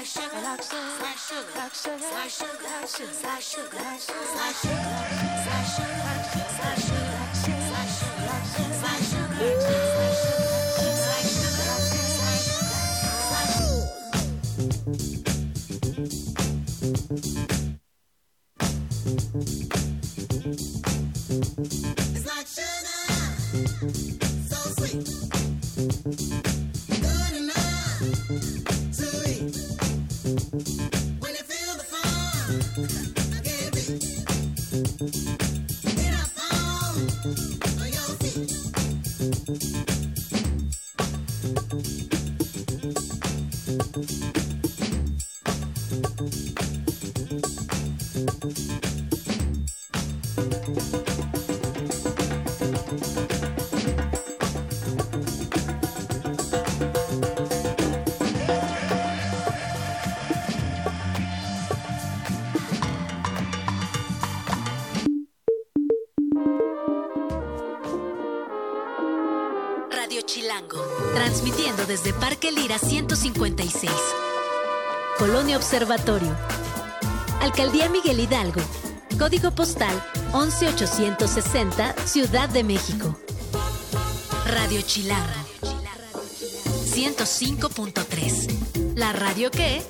Slice sugar, slice sugar, slice sugar, slice sugar, slice sugar, slice sugar, slice sugar. Observatorio. Alcaldía Miguel Hidalgo. Código postal 11860, Ciudad de México. Radio Chilango. 105.3. La radio que...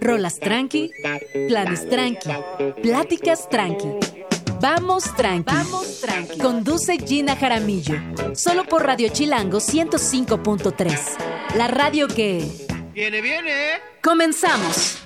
Rolas tranqui, planes tranqui, pláticas tranqui. Vamos tranqui. Vamos tranqui. Conduce Gina Jaramillo. Solo por Radio Chilango 105.3. La radio que. Viene, viene. Comenzamos.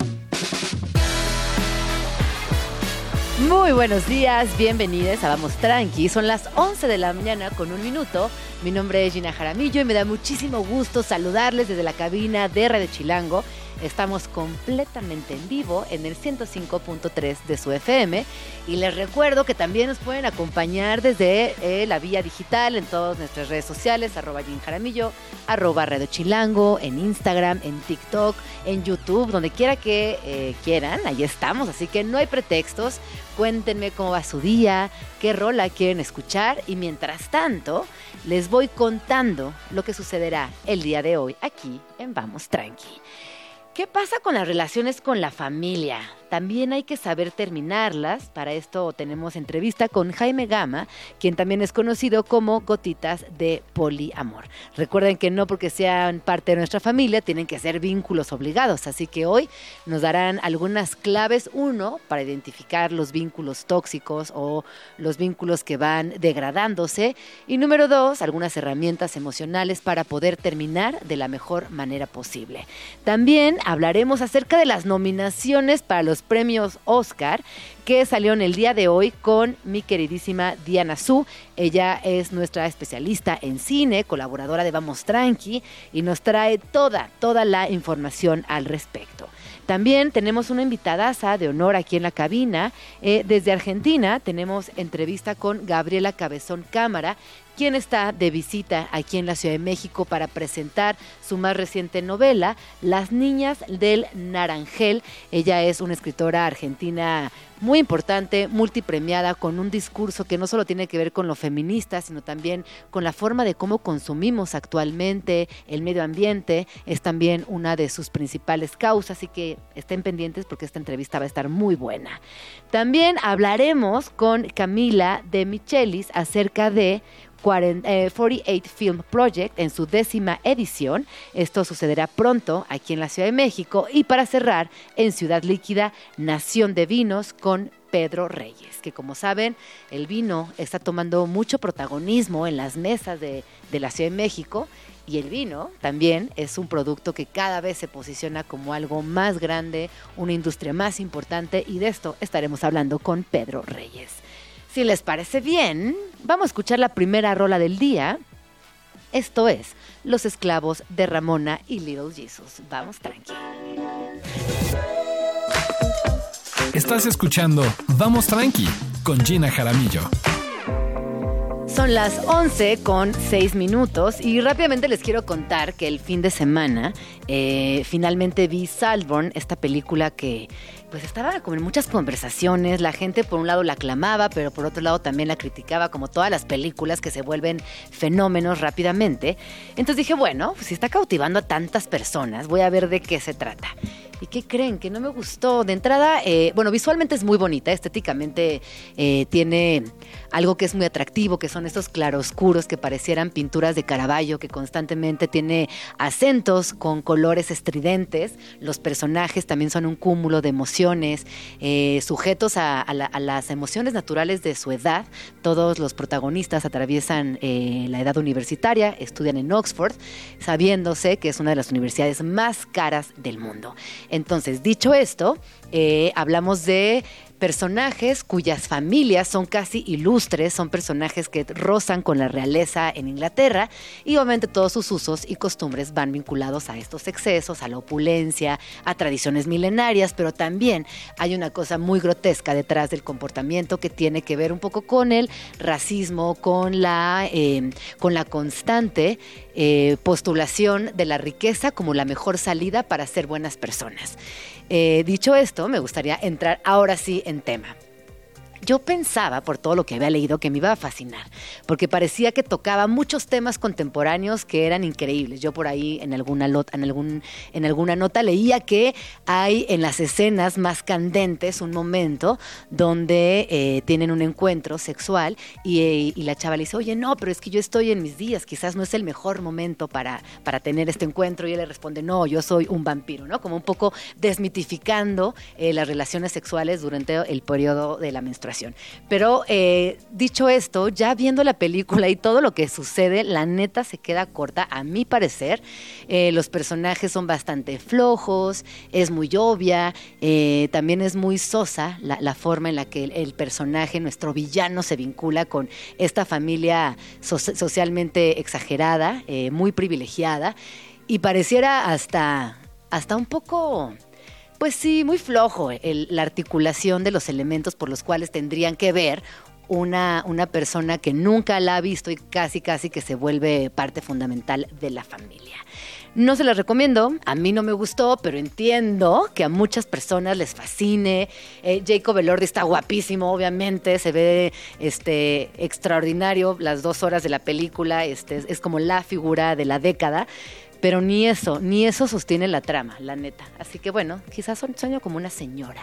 Muy buenos días, bienvenidos a Vamos Tranqui. Son las 11 de la mañana con un minuto. Mi nombre es Gina Jaramillo y me da muchísimo gusto saludarles desde la cabina de Radio Chilango Estamos completamente en vivo en el 105.3 de su FM y les recuerdo que también nos pueden acompañar desde eh, la vía digital en todas nuestras redes sociales, arroba Jaramillo, arroba Radio Chilango, en Instagram, en TikTok, en YouTube, donde quiera que eh, quieran, ahí estamos, así que no hay pretextos, cuéntenme cómo va su día, qué rola quieren escuchar y mientras tanto les voy contando lo que sucederá el día de hoy aquí en Vamos Tranqui. ¿Qué pasa con las relaciones con la familia? También hay que saber terminarlas. Para esto tenemos entrevista con Jaime Gama, quien también es conocido como Gotitas de Poliamor. Recuerden que no porque sean parte de nuestra familia tienen que ser vínculos obligados, así que hoy nos darán algunas claves. Uno, para identificar los vínculos tóxicos o los vínculos que van degradándose. Y número dos, algunas herramientas emocionales para poder terminar de la mejor manera posible. También hablaremos acerca de las nominaciones para los premios Oscar que salieron el día de hoy con mi queridísima Diana Su. Ella es nuestra especialista en cine, colaboradora de Vamos Tranqui y nos trae toda, toda la información al respecto. También tenemos una invitadaza de honor aquí en la cabina. Eh, desde Argentina tenemos entrevista con Gabriela Cabezón Cámara, quien está de visita aquí en la Ciudad de México para presentar su más reciente novela, Las Niñas del Naranjel. Ella es una escritora argentina muy importante, multipremiada, con un discurso que no solo tiene que ver con lo feminista, sino también con la forma de cómo consumimos actualmente el medio ambiente. Es también una de sus principales causas, así que estén pendientes porque esta entrevista va a estar muy buena. También hablaremos con Camila de Michelis acerca de 48 eh, Film Project en su décima edición. Esto sucederá pronto aquí en la Ciudad de México. Y para cerrar, en Ciudad Líquida, Nación de Vinos con Pedro Reyes, que como saben, el vino está tomando mucho protagonismo en las mesas de, de la Ciudad de México. Y el vino también es un producto que cada vez se posiciona como algo más grande, una industria más importante y de esto estaremos hablando con Pedro Reyes. Si les parece bien, vamos a escuchar la primera rola del día. Esto es Los esclavos de Ramona y Little Jesus. Vamos tranqui. Estás escuchando Vamos tranqui con Gina Jaramillo. Son las 11 con 6 minutos y rápidamente les quiero contar que el fin de semana eh, finalmente vi Saltburn, esta película que pues estaba como en muchas conversaciones, la gente por un lado la aclamaba, pero por otro lado también la criticaba, como todas las películas que se vuelven fenómenos rápidamente. Entonces dije, bueno, pues si está cautivando a tantas personas, voy a ver de qué se trata. ¿Y qué creen? Que no me gustó. De entrada, eh, bueno, visualmente es muy bonita, estéticamente eh, tiene algo que es muy atractivo, que son estos claroscuros que parecieran pinturas de Caravaggio, que constantemente tiene acentos con colores estridentes. Los personajes también son un cúmulo de emociones, eh, sujetos a, las emociones naturales de su edad. Todos los protagonistas atraviesan la edad universitaria, estudian en Oxford, sabiéndose que es una de las universidades más caras del mundo. Entonces, dicho esto, eh, hablamos de personajes cuyas familias son casi ilustres, son personajes que rozan con la realeza en Inglaterra y obviamente todos sus usos y costumbres van vinculados a estos excesos, a la opulencia, a tradiciones milenarias, pero también hay una cosa muy grotesca detrás del comportamiento que tiene que ver un poco con el racismo, con la, eh, con la constante eh, postulación de la riqueza como la mejor salida para ser buenas personas. Eh, dicho esto, me gustaría entrar ahora sí en tema. Yo pensaba, por todo lo que había leído, que me iba a fascinar, porque parecía que tocaba muchos temas contemporáneos que eran increíbles. Yo por ahí en alguna, en algún, en alguna nota leía que hay en las escenas más candentes un momento donde eh, tienen un encuentro sexual y, la chava le dice, oye, no, pero es que yo estoy en mis días, quizás no es el mejor momento para, para tener este encuentro. Y él le responde, no, yo soy un vampiro, ¿no? Como un poco desmitificando eh, las relaciones sexuales durante el periodo de la menstruación. Pero eh, dicho esto, ya viendo la película y todo lo que sucede, la neta se queda corta, a mi parecer. Eh, los personajes son bastante flojos, es muy obvia, eh, también es muy sosa la, forma en la que el, personaje, nuestro villano, se vincula con esta familia socialmente exagerada, muy privilegiada, y pareciera hasta, hasta un poco pues sí, muy flojo la articulación de los elementos por los cuales tendrían que ver una, una persona que nunca la ha visto y casi casi que se vuelve parte fundamental de la familia. No se las recomiendo, a mí no me gustó, pero entiendo que a muchas personas les fascine. Eh, Jacob Elordi está guapísimo, obviamente, se ve este, extraordinario las dos horas de la película, este, es como la figura de la década. Pero ni eso, ni eso sostiene la trama, la neta. Así que bueno, quizás sueño como una señora.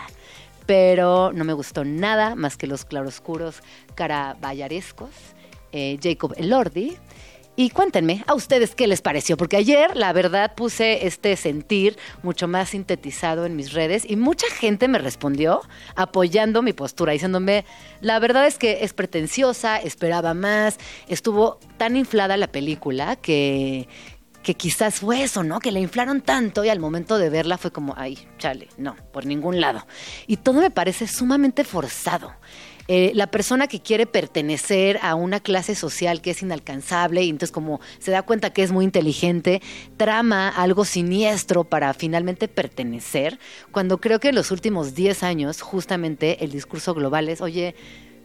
Pero no me gustó nada más que los claroscuros caraballarescos. Eh, Jacob Elordi. Y cuéntenme a ustedes qué les pareció, porque ayer la verdad puse este sentir mucho más sintetizado en mis redes y mucha gente me respondió apoyando mi postura, diciéndome, la verdad es que es pretenciosa, esperaba más, estuvo tan inflada la película que, que quizás fue eso, ¿no? Que la inflaron tanto y al momento de verla fue como, ay, chale, no, por ningún lado. Y todo me parece sumamente forzado. Eh, la persona que quiere pertenecer a una clase social que es inalcanzable y entonces como se da cuenta que es muy inteligente, trama algo siniestro para finalmente pertenecer, cuando creo que en los últimos 10 años justamente el discurso global es, oye,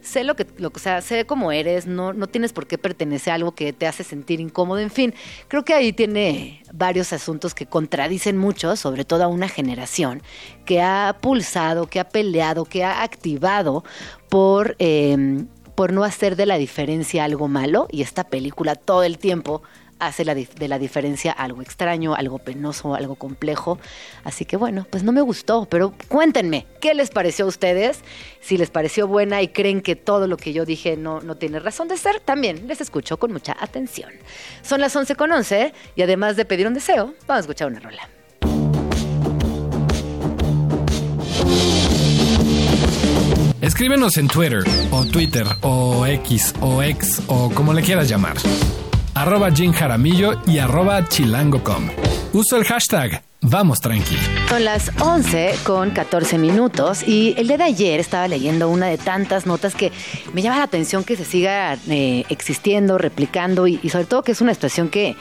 sé lo que, lo, o sea, sé cómo eres, no, no tienes por qué pertenecer a algo que te hace sentir incómodo, en fin, creo que ahí tiene varios asuntos que contradicen mucho, sobre todo a una generación que ha pulsado, que ha peleado, que ha activado por, em, por no hacer de la diferencia algo malo, y esta película todo el tiempo hace de la diferencia algo extraño, algo penoso, algo complejo. Así que bueno, pues no me gustó, pero cuéntenme, ¿qué les pareció a ustedes? Si les pareció buena y creen que todo lo que yo dije no, no tiene razón de ser, también les escucho con mucha atención. Son las 11 con 11 y además de pedir un deseo, vamos a escuchar una rola. Escríbenos en Twitter o Twitter o X o X o como le quieras llamar arroba Jim Jaramillo y arroba chilango.com. Uso el hashtag Vamos tranqui. Son las 11 con 14 minutos y el día de ayer estaba leyendo una de tantas notas que me llama la atención que se siga eh, existiendo, replicando y, sobre todo que es una situación que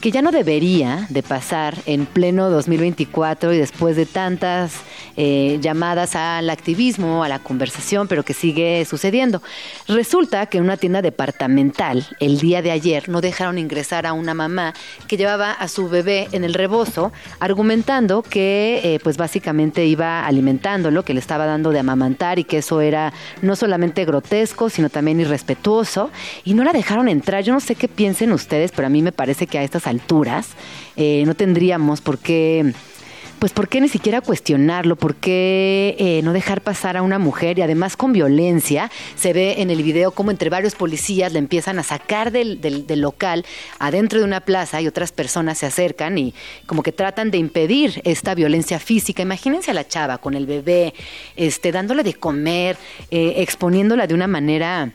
que ya no debería de pasar en pleno 2024 y después de tantas eh, llamadas al activismo, a la conversación, pero que sigue sucediendo. Resulta que en una tienda departamental el día de ayer no dejaron ingresar a una mamá que llevaba a su bebé en el rebozo, argumentando que eh, pues básicamente iba alimentándolo, que le estaba dando de amamantar y que eso era no solamente grotesco, sino también irrespetuoso, y no la dejaron entrar. Yo no sé qué piensen ustedes, pero a mí me parece que a estas alturas eh, no tendríamos por qué pues ¿por qué ni siquiera cuestionarlo? ¿Por qué eh, no dejar pasar a una mujer? Y además con violencia, se ve en el video como entre varios policías le empiezan a sacar del, del, local adentro de una plaza y otras personas se acercan y como que tratan de impedir esta violencia física. Imagínense a la chava con el bebé, este, dándole de comer, eh, exponiéndola de una manera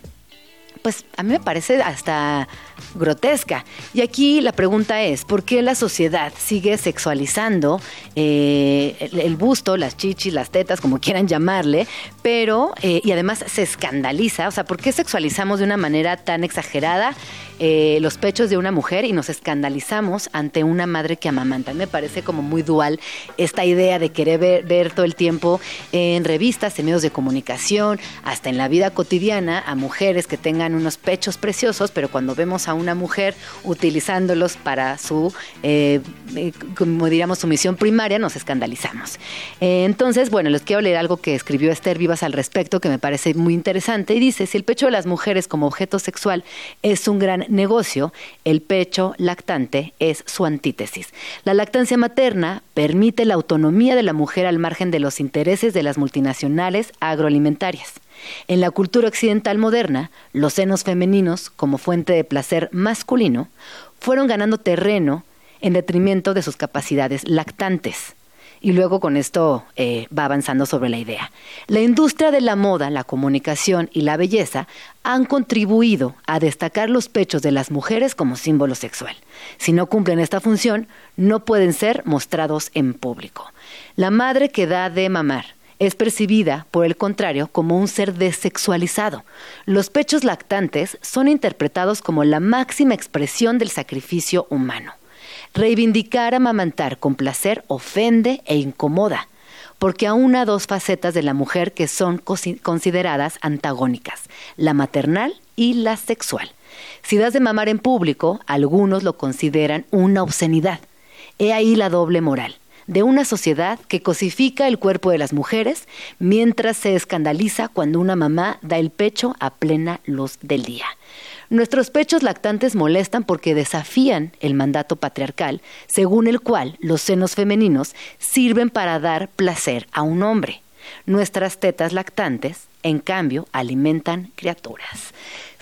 pues a mí me parece hasta grotesca. Y aquí la pregunta es, ¿por qué la sociedad sigue sexualizando eh, el, busto, las chichis, las tetas, como quieran llamarle, pero, eh, y además se escandaliza? O sea, ¿por qué sexualizamos de una manera tan exagerada eh, los pechos de una mujer y nos escandalizamos ante una madre que amamanta? Me parece como muy dual esta idea de querer ver, todo el tiempo en revistas, en medios de comunicación, hasta en la vida cotidiana, a mujeres que tengan unos pechos preciosos, pero cuando vemos a una mujer utilizándolos para su, eh, eh, como diríamos, su misión primaria, nos escandalizamos. Entonces, bueno, les quiero leer algo que escribió Esther Vivas al respecto, que me parece muy interesante, y dice, si el pecho de las mujeres como objeto sexual es un gran negocio, el pecho lactante es su antítesis. La lactancia materna permite la autonomía de la mujer al margen de los intereses de las multinacionales agroalimentarias. En la cultura occidental moderna, los senos femeninos, como fuente de placer masculino, fueron ganando terreno en detrimento de sus capacidades lactantes. Y luego con esto eh, va avanzando sobre la idea. La industria de la moda, la comunicación y la belleza han contribuido a destacar los pechos de las mujeres como símbolo sexual. Si no cumplen esta función, no pueden ser mostrados en público. La madre que da de mamar es percibida, por el contrario, como un ser desexualizado. Los pechos lactantes son interpretados como la máxima expresión del sacrificio humano. Reivindicar amamantar con placer ofende e incomoda, porque aúna dos facetas de la mujer que son consideradas antagónicas, la maternal y la sexual. Si das de mamar en público, algunos lo consideran una obscenidad. He ahí la doble moral de una sociedad que cosifica el cuerpo de las mujeres mientras se escandaliza cuando una mamá da el pecho a plena luz del día. Nuestros pechos lactantes molestan porque desafían el mandato patriarcal, según el cual los senos femeninos sirven para dar placer a un hombre. Nuestras tetas lactantes, en cambio, alimentan criaturas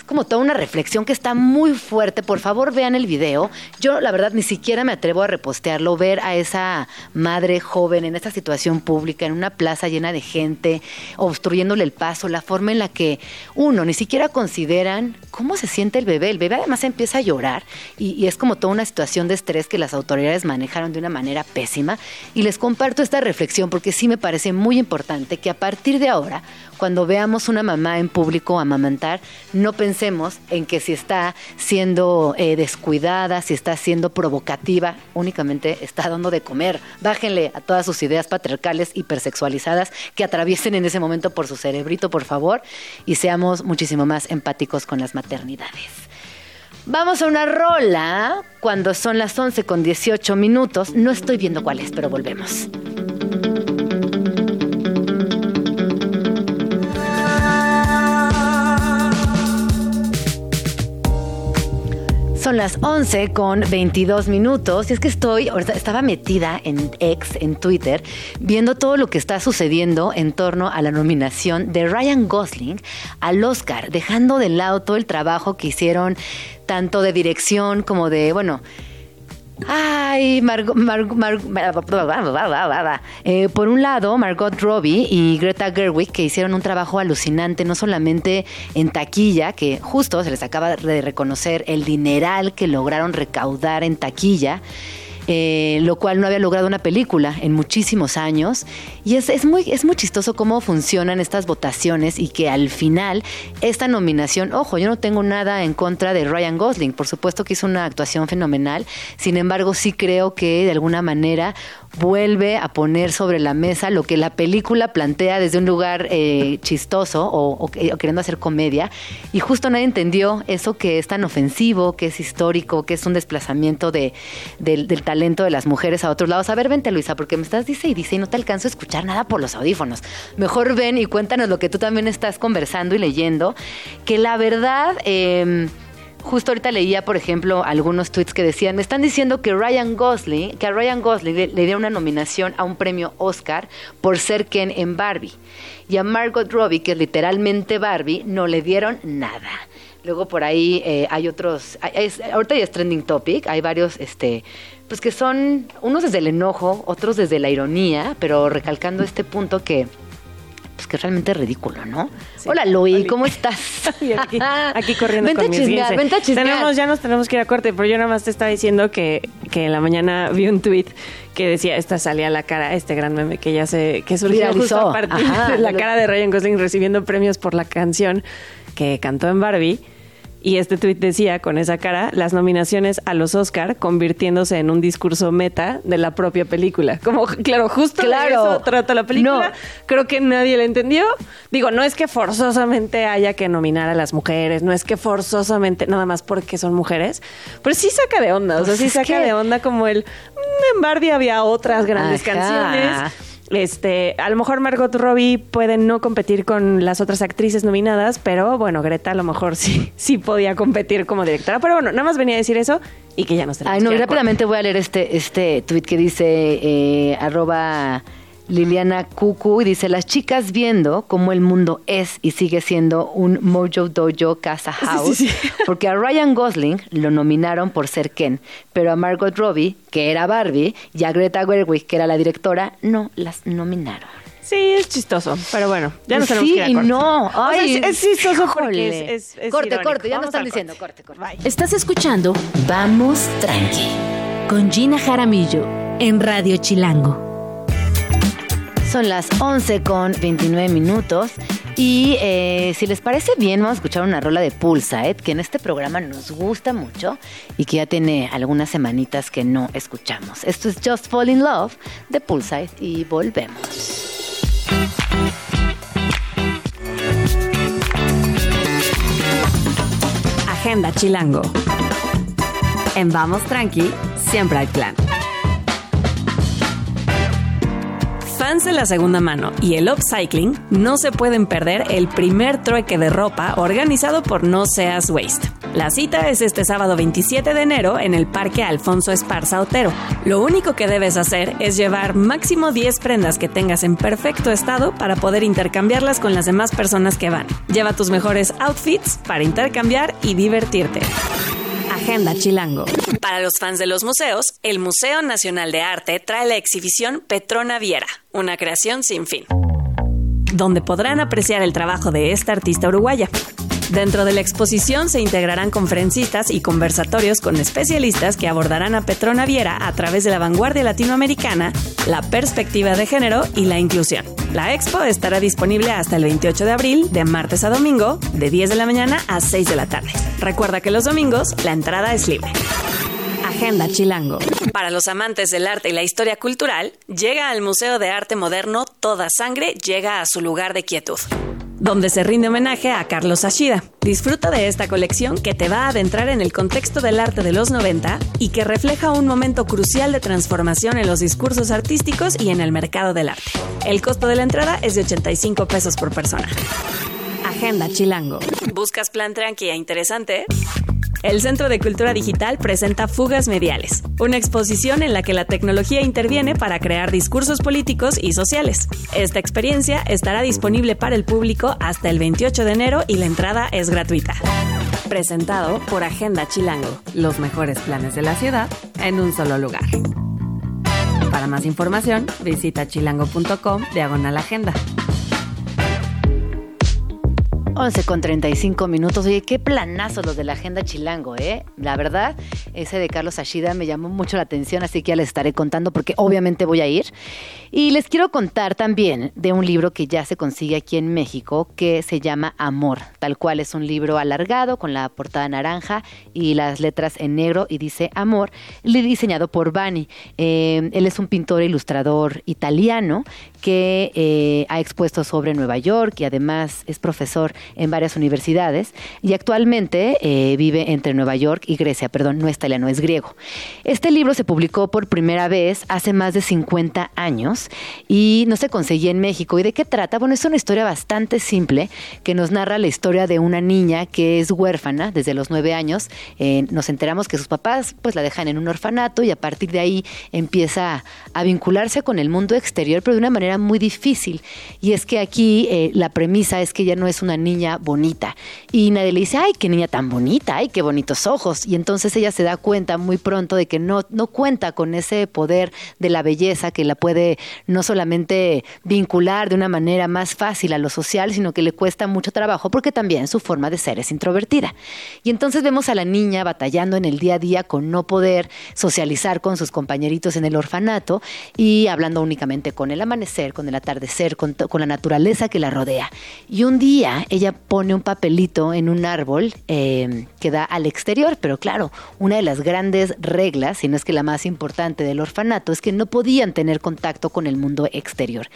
como toda una reflexión que está muy fuerte. Por favor, vean el video. Yo, la verdad, ni siquiera me atrevo a repostearlo, ver a esa madre joven en esta situación pública, en una plaza llena de gente, obstruyéndole el paso, la forma en la que, uno, ni siquiera consideran cómo se siente el bebé. El bebé además empieza a llorar y, y es como toda una situación de estrés que las autoridades manejaron de una manera pésima. Y les comparto esta reflexión porque sí me parece muy importante que a partir de ahora, cuando veamos una mamá en público amamantar, no pensemos en que si está siendo eh, descuidada, si está siendo provocativa, únicamente está dando de comer. Bájenle a todas sus ideas patriarcales hipersexualizadas que atraviesen en ese momento por su cerebrito, por favor, y seamos muchísimo más empáticos con las maternidades. Vamos a una rola cuando son las 11 con 18 minutos. No estoy viendo cuál es, pero volvemos. Son las 11 con 22 minutos. Y es que estoy, estaba metida en X, en Twitter, viendo todo lo que está sucediendo en torno a la nominación de Ryan Gosling al Oscar, dejando de lado todo el trabajo que hicieron tanto de dirección como de, bueno, Ay, Margot, eh, por un lado, Margot Robbie y Greta Gerwig, que hicieron un trabajo alucinante, no solamente en taquilla, que justo se les acaba de reconocer el dineral que lograron recaudar en taquilla, eh, lo cual no había logrado una película en muchísimos años. Y es, es, muy, es muy chistoso cómo funcionan estas votaciones y que al final esta nominación, ojo, yo no tengo nada en contra de Ryan Gosling, por supuesto que hizo una actuación fenomenal, sin embargo sí creo que de alguna manera vuelve a poner sobre la mesa lo que la película plantea desde un lugar eh, chistoso o, queriendo hacer comedia y justo nadie entendió eso que es tan ofensivo, que es histórico, que es un desplazamiento de, del, talento de las mujeres a otros lados. A ver, vente Luisa, porque me estás dice y dice y no te alcanzo a escuchar nada por los audífonos. Mejor ven y cuéntanos lo que tú también estás conversando y leyendo, que la verdad... Eh, Justo ahorita leía, por ejemplo, algunos tweets que decían, me están diciendo que Ryan Gosling, que a Ryan Gosling le, dio una nominación a un premio Oscar por ser Ken en Barbie. Y a Margot Robbie, que es literalmente Barbie, no le dieron nada. Luego por ahí eh, hay otros, ahorita ya es trending topic, hay varios, este, pues que son unos desde el enojo, otros desde la ironía, pero recalcando este punto que pues que es realmente ridículo, ¿no? Hola, Luis, ¿cómo estás? aquí, corriendo con mis chismear, vente a tenemos, Ya nos tenemos que ir a corte, pero yo nada más te estaba diciendo que, que en la mañana vi un tweet que decía, esta salía la cara, este gran meme que ya se, que surgió justo a partir de la cara de Ryan Gosling recibiendo premios por la canción que cantó en Barbie y este tuit decía con esa cara las nominaciones a los Oscar convirtiéndose en un discurso meta de la propia película. Como, claro, justo claro. eso trata la película. Creo que nadie la entendió. Digo, no es que forzosamente haya que nominar a las mujeres, no es que forzosamente, nada más porque son mujeres, pero sí saca de onda. o sea, pues sí saca de onda como el. Mm, en Barbie había otras grandes canciones este, a lo mejor Margot Robbie puede no competir con las otras actrices nominadas, pero bueno, Greta a lo mejor sí, sí podía competir como directora. Pero bueno, nada más venía a decir eso y que ya no se Ay, no, rápidamente voy a leer este, este tweet que dice eh, arroba Liliana Cucu y dice, las chicas viendo cómo el mundo es y sigue siendo un Mojo Dojo Casa House, porque a Ryan Gosling lo nominaron por ser Ken, pero a Margot Robbie, que era Barbie, y a Greta Gerwig, que era la directora, no las nominaron. Sí, es chistoso, pero bueno, ya no tenemos sí a no, Ay, es, chistoso porque es, Corte, corte, ya nos están diciendo, corte, corte. Estás escuchando Vamos Tranqui con Gina Jaramillo en Radio Chilango. Son las 11 con 29 minutos. Y eh, si les parece bien, vamos a escuchar una rola de Pulside, que en este programa nos gusta mucho y que ya tiene algunas semanitas que no escuchamos. Esto es Just Fall in Love de Pulside y volvemos. Agenda Chilango. En Vamos Tranqui, siempre hay plan. La segunda mano y el upcycling no se pueden perder el primer trueque de ropa organizado por No Seas Waste. La cita es este sábado 27 de enero en el Parque Alfonso Esparza Otero. Lo único que debes hacer es llevar máximo 10 prendas que tengas en perfecto estado para poder intercambiarlas con las demás personas que van. Lleva tus mejores outfits para intercambiar y divertirte. Agenda Chilango. Para los fans de los museos, el Museo Nacional de Arte trae la exhibición Petrona Viera, una creación sin fin, donde podrán apreciar el trabajo de esta artista uruguaya. Dentro de la exposición se integrarán conferencistas y conversatorios con especialistas que abordarán a Petrona Viera a través de la vanguardia latinoamericana, la perspectiva de género y la inclusión. La expo estará disponible hasta el 28 de abril, de martes a domingo, de 10 de la mañana a 6 de la tarde. Recuerda que los domingos la entrada es libre. Agenda Chilango. Para los amantes del arte y la historia cultural, llega al Museo de Arte Moderno Toda Sangre llega a su lugar de quietud donde se rinde homenaje a Carlos Ashida. Disfruta de esta colección que te va a adentrar en el contexto del arte de los 90 y que refleja un momento crucial de transformación en los discursos artísticos y en el mercado del arte. El costo de la entrada es de 85 pesos por persona. Agenda Chilango. ¿Buscas plan tranqui e interesante? El Centro de Cultura Digital presenta Fugas Mediales, una exposición en la que la tecnología interviene para crear discursos políticos y sociales. Esta experiencia estará disponible para el público hasta el 28 de enero y la entrada es gratuita. Presentado por Agenda Chilango, los mejores planes de la ciudad en un solo lugar. Para más información, visita chilango.com diagonal agenda. 11 con 35 minutos. Oye, qué planazo los de la agenda chilango, ¿eh? La verdad, ese de Carlos Ashida me llamó mucho la atención, así que ya les estaré contando porque obviamente voy a ir. Y les quiero contar también de un libro que ya se consigue aquí en México que se llama Amor, tal cual es un libro alargado con la portada naranja y las letras en negro y dice Amor, diseñado por Bani. Eh, él es un pintor e ilustrador italiano que eh, ha expuesto sobre Nueva York y además es profesor en varias universidades y actualmente eh, vive entre Nueva York y Grecia, perdón, no es italiano, es griego. Este libro se publicó por primera vez hace más de 50 años y no se conseguía en México. ¿Y de qué trata? Bueno, es una historia bastante simple que nos narra la historia de una niña que es huérfana desde los nueve años. Eh, nos enteramos que sus papás pues la dejan en un orfanato y a partir de ahí empieza a vincularse con el mundo exterior, pero de una manera muy difícil. Y es que aquí eh, la premisa es que ella no es una niña bonita. Y nadie le dice, ay, qué niña tan bonita, ay, qué bonitos ojos. Y entonces ella se da cuenta muy pronto de que no, no cuenta con ese poder de la belleza que la puede no solamente vincular de una manera más fácil a lo social, sino que le cuesta mucho trabajo porque también su forma de ser es introvertida. Y entonces vemos a la niña batallando en el día a día con no poder socializar con sus compañeritos en el orfanato y hablando únicamente con el amanecer, con el atardecer, con, la naturaleza que la rodea. Y un día ella pone un papelito en un árbol eh, que da al exterior, pero claro, una de las grandes reglas, si no es que la más importante del orfanato, es que no podían tener contacto con el mundo exterior.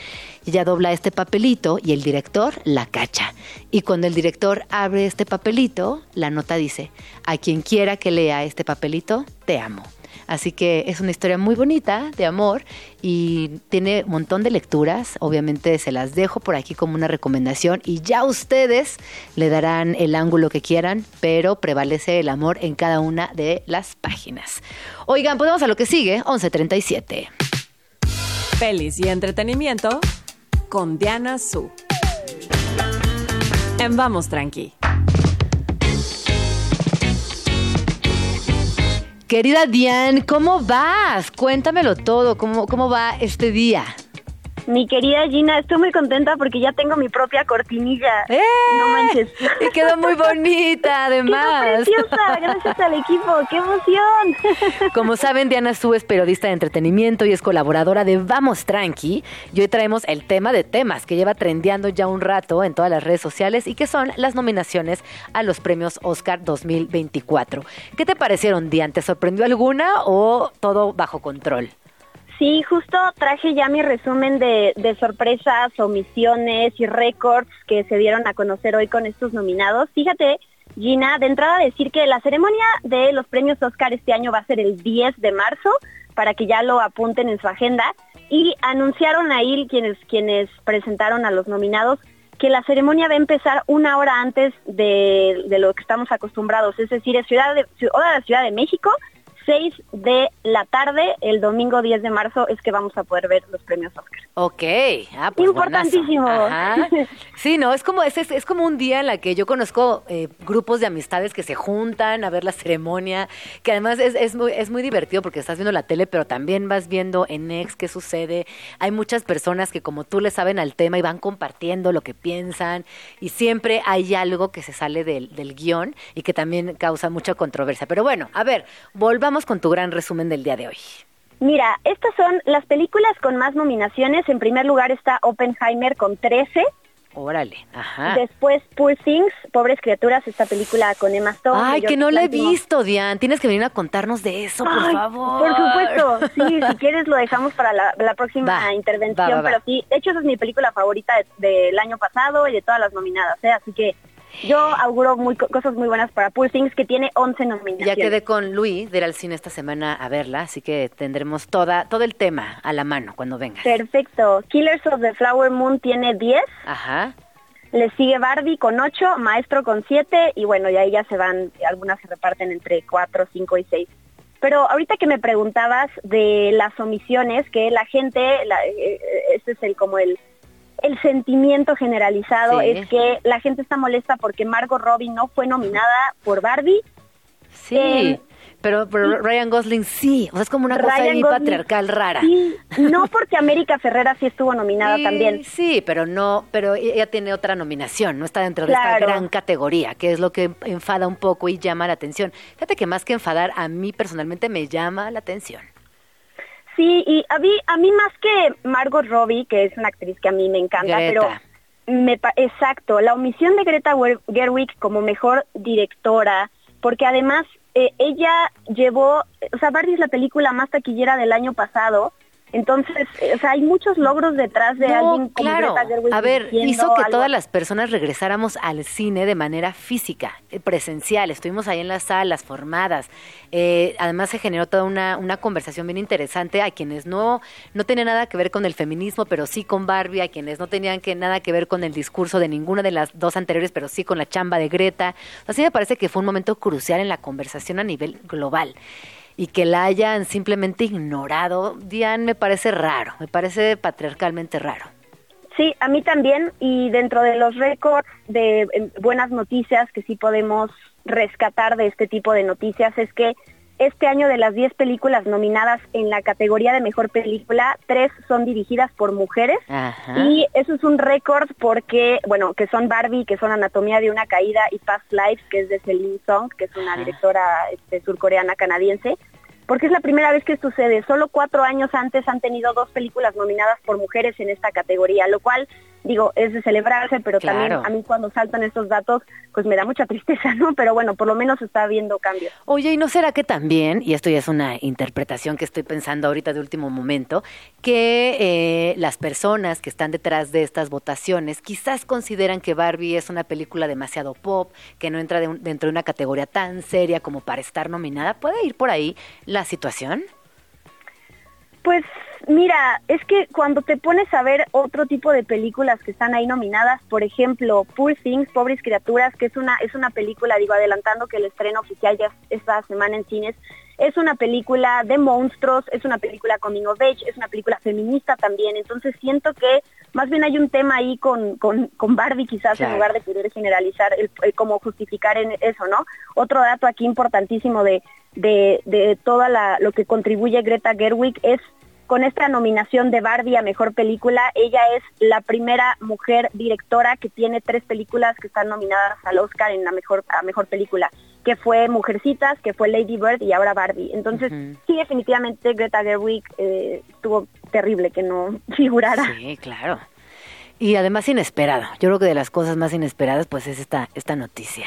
Ella dobla este papelito y el director la cacha. Y cuando el director abre este papelito, la nota dice, a quien quiera que lea este papelito, te amo. Así que es una historia muy bonita de amor y tiene un montón de lecturas. Obviamente se las dejo por aquí como una recomendación y ya ustedes le darán el ángulo que quieran, pero prevalece el amor en cada una de las páginas. Oigan, pues vamos a lo que sigue, 1137. Pelis y entretenimiento con Diana Su. En Vamos Tranqui. Querida Diane, ¿cómo vas? Cuéntamelo todo, ¿cómo, cómo va este día? Mi querida Gina, estoy muy contenta porque ya tengo mi propia cortinilla. ¡Eh! No manches. Y quedó muy bonita, además. ¡Qué preciosa! Gracias al equipo. ¡Qué emoción! Como saben, Diana Su es periodista de entretenimiento y es colaboradora de Vamos Tranqui. Y hoy traemos el tema de temas que lleva trendeando ya un rato en todas las redes sociales y que son las nominaciones a los premios Oscar 2024. ¿Qué te parecieron, Diana? ¿Te sorprendió alguna o todo bajo control? Sí, justo traje ya mi resumen de, sorpresas, omisiones y récords que se dieron a conocer hoy con estos nominados. Fíjate, Gina, de entrada decir que la ceremonia de los premios Oscar este año va a ser el 10 de marzo, para que ya lo apunten en su agenda. Y anunciaron ahí quienes, quienes presentaron a los nominados que la ceremonia va a empezar una hora antes de, lo que estamos acostumbrados, es decir, es ciudad de, de Ciudad de México 6 de la tarde, el domingo 10 de marzo, es que vamos a poder ver los premios Oscar. Ok, ah, pues Importantísimo. Sí, no, es como, es, es, como un día en la que yo conozco eh, grupos de amistades que se juntan a ver la ceremonia, que además es, es, muy, es muy divertido porque estás viendo la tele, pero también vas viendo en Ex qué sucede. Hay muchas personas que como tú le saben al tema y van compartiendo lo que piensan y siempre hay algo que se sale del, del guion y que también causa mucha controversia. Pero bueno, a ver, volvamos con tu gran resumen del día de hoy. Mira, estas son las películas con más nominaciones. En primer lugar está Oppenheimer con 13. Órale, ajá. Después Poor Things, Pobres Criaturas, esta película con Emma Stone. Ay, que no la he visto, Diane. Tienes que venir a contarnos de eso, por favor. Por supuesto, sí, si quieres lo dejamos para la, próxima intervención, pero sí, de hecho esa es mi película favorita del año pasado y de todas las nominadas, ¿eh? así que yo auguro muy, cosas muy buenas para Poor Things, que tiene 11 nominaciones. Ya quedé con Luis de ir al cine esta semana a verla, así que tendremos toda, todo el tema a la mano cuando vengas. Perfecto. Killers of the Flower Moon tiene 10. Ajá. Le sigue Barbie con 8, Maestro con 7 y bueno, y ahí ya se van, algunas se reparten entre 4, 5 y 6. Pero ahorita que me preguntabas de las omisiones, que la gente, la, eh, eh, este es el como el el sentimiento generalizado es que la gente está molesta porque Margot Robbie no fue nominada por Barbie. Sí. Pero, Ryan Gosling sí, o sea, es como una cosa ahí patriarcal rara. Sí, no porque América Ferrera sí estuvo nominada también. Sí, pero no, pero ella tiene otra nominación, no está dentro de esta gran categoría, que es lo que enfada un poco y llama la atención. Fíjate que más que enfadar, a mí personalmente me llama la atención. Sí, y a mí, a mí más que Margot Robbie, que es una actriz que a mí me encanta, pero me, exacto, la omisión de Greta Gerwig como mejor directora, porque además eh, ella llevó, o sea, Barbie es la película más taquillera del año pasado entonces, o sea, hay muchos logros detrás de alguien como claro. A ver, hizo que todas las personas regresáramos al cine de manera física, eh, presencial. Estuvimos ahí en las salas formadas. Eh, además, se generó toda una, una conversación bien interesante a quienes no, no tenían nada que ver con el feminismo, pero sí con Barbie, a quienes no tenían que, nada que ver con el discurso de ninguna de las dos anteriores, pero sí con la chamba de Greta. Así me parece que fue un momento crucial en la conversación a nivel global y que la hayan simplemente ignorado, Diane, me parece raro, me parece patriarcalmente raro. Sí, a mí también, y dentro de los récords de em, buenas noticias que sí podemos rescatar de este tipo de noticias es que este año de las 10 películas nominadas en la categoría de mejor película, tres son dirigidas por mujeres. Y eso es un récord porque, bueno, que son Barbie, que son Anatomía de una caída, y Past Lives, que es de Celine Song, que es una directora este, surcoreana canadiense porque es la primera vez que sucede. Solo cuatro años antes han tenido dos películas nominadas por mujeres en esta categoría, lo cual, digo, es de celebrarse, pero también a mí cuando saltan estos datos, pues me da mucha tristeza, ¿no? Pero bueno, por lo menos está habiendo cambios. Oye, ¿y no será que también, y esto ya es una interpretación que estoy pensando ahorita de último momento, que eh, las personas que están detrás de estas votaciones quizás consideran que Barbie es una película demasiado pop, que no entra dentro de una categoría tan seria como para estar nominada? ¿Puede ir por ahí la situación? Pues mira, es que cuando te pones a ver otro tipo de películas que están ahí nominadas, por ejemplo, Poor Things, Pobres Criaturas, que es una es una película, digo, adelantando que el estreno oficial ya esta semana en cines, es una película de monstruos, es una película coming of age, es una película feminista también, entonces siento que más bien hay un tema ahí con, con, con Barbie quizás en lugar de querer generalizar el, el, cómo justificar en eso, ¿no? Otro dato aquí importantísimo de de, de toda la, lo que contribuye Greta Gerwig es con esta nominación de Barbie a Mejor Película, ella es la primera mujer directora que tiene tres películas que están nominadas al Oscar en la mejor, a Mejor Película, que fue Mujercitas, que fue Lady Bird y ahora Barbie. Entonces, sí, definitivamente Greta Gerwig eh, estuvo terrible que no figurara. Sí, claro. Y además inesperado. Yo creo que de las cosas más inesperadas pues es esta, esta noticia.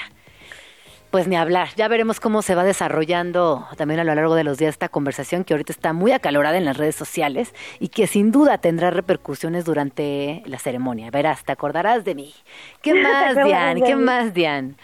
Pues ni hablar, ya veremos cómo se va desarrollando también a lo largo de los días esta conversación que ahorita está muy acalorada en las redes sociales y que sin duda tendrá repercusiones durante la ceremonia. Verás, te acordarás de mí. ¿Qué más, Diane? ¿Qué más, Diane?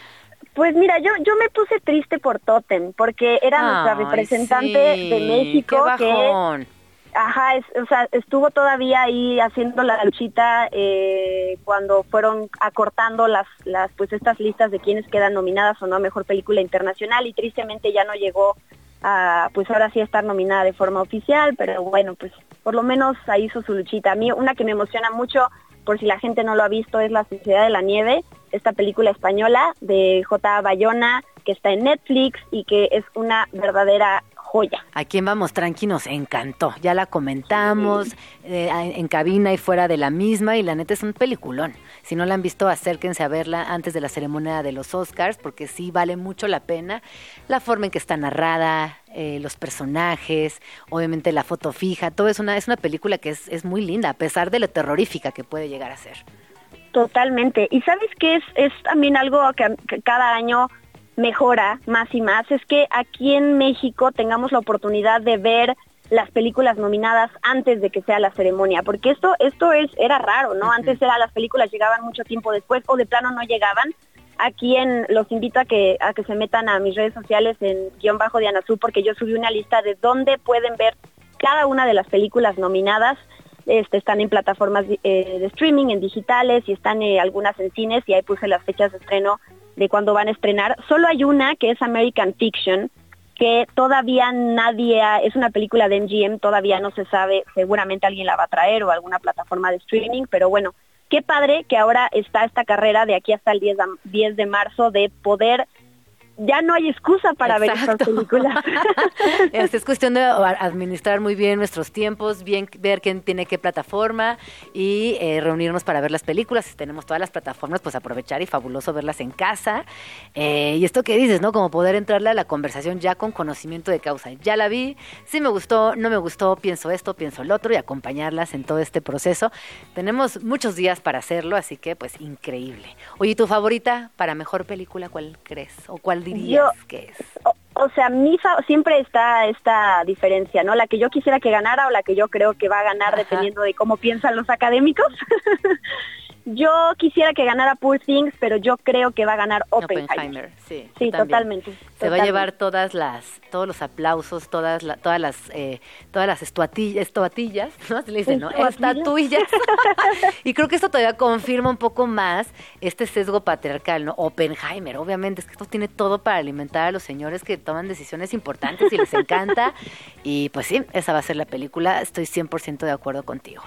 Pues mira, yo yo me puse triste por Totem porque era nuestra representante de México que Ajá, o sea, estuvo todavía ahí haciendo la luchita eh, cuando fueron acortando las, las, pues estas listas de quienes quedan nominadas o no a mejor película internacional y tristemente ya no llegó a, pues ahora sí a estar nominada de forma oficial, pero bueno, pues por lo menos ahí hizo su luchita. A mí una que me emociona mucho, por si la gente no lo ha visto, es La Sociedad de la Nieve, esta película española de J. Bayona que está en Netflix y que es una verdadera joya. ¿A quién vamos tranqui? Nos encantó. Ya la comentamos eh, en cabina y fuera de la misma y la neta es un peliculón. Si no la han visto, acérquense a verla antes de la ceremonia de los Oscars porque sí vale mucho la pena. La forma en que está narrada, eh, los personajes, obviamente la foto fija, todo es una, es una película que es, es muy linda a pesar de lo terrorífica que puede llegar a ser. Totalmente. Y sabes que es, es también algo que cada año mejora más y más es que aquí en México tengamos la oportunidad de ver las películas nominadas antes de que sea la ceremonia, porque esto esto es era raro, ¿no? Antes era las películas llegaban mucho tiempo después o de plano no llegaban. Aquí en los invito a que a que se metan a mis redes sociales en guion bajo de Anazú porque yo subí una lista de dónde pueden ver cada una de las películas nominadas. Este, están en plataformas eh, de streaming, en digitales y están eh, algunas en cines y ahí puse las fechas de estreno de cuando van a estrenar. Solo hay una que es American Fiction, que todavía nadie, es una película de MGM, todavía no se sabe, seguramente alguien la va a traer o alguna plataforma de streaming, pero bueno, qué padre que ahora está esta carrera de aquí hasta el 10 de, 10 de marzo de poder ya no hay excusa para ver estas películas. es cuestión de administrar muy bien nuestros tiempos, bien ver quién tiene qué plataforma y eh, reunirnos para ver las películas. Si tenemos todas las plataformas, pues aprovechar y fabuloso verlas en casa. Eh, y esto que dices, ¿no? Como poder entrarle a la conversación ya con conocimiento de causa. Ya la vi, sí me gustó, no me gustó, pienso esto, pienso el otro y acompañarlas en todo este proceso. Tenemos muchos días para hacerlo, así que pues increíble. Oye, ¿tu favorita para mejor película cuál crees? ¿O cuál dirías que es? O, sea, mi siempre está esta diferencia, ¿no? La que yo quisiera que ganara o la que yo creo que va a ganar dependiendo de cómo piensan los académicos. Yo quisiera que ganara Poor Things, pero yo creo que va a ganar Oppenheimer. sí, sí totalmente. Se va a llevar todas las, todos los aplausos, todas, todas las, eh, todas las estatuillas, estatuillas, ¿no? Se le dice, ¿no? Estatuillas. y creo que esto todavía confirma un poco más este sesgo patriarcal, ¿no? Oppenheimer, obviamente, es que esto tiene todo para alimentar a los señores que toman decisiones importantes y les encanta. y pues sí, esa va a ser la película. Estoy 100% de acuerdo contigo.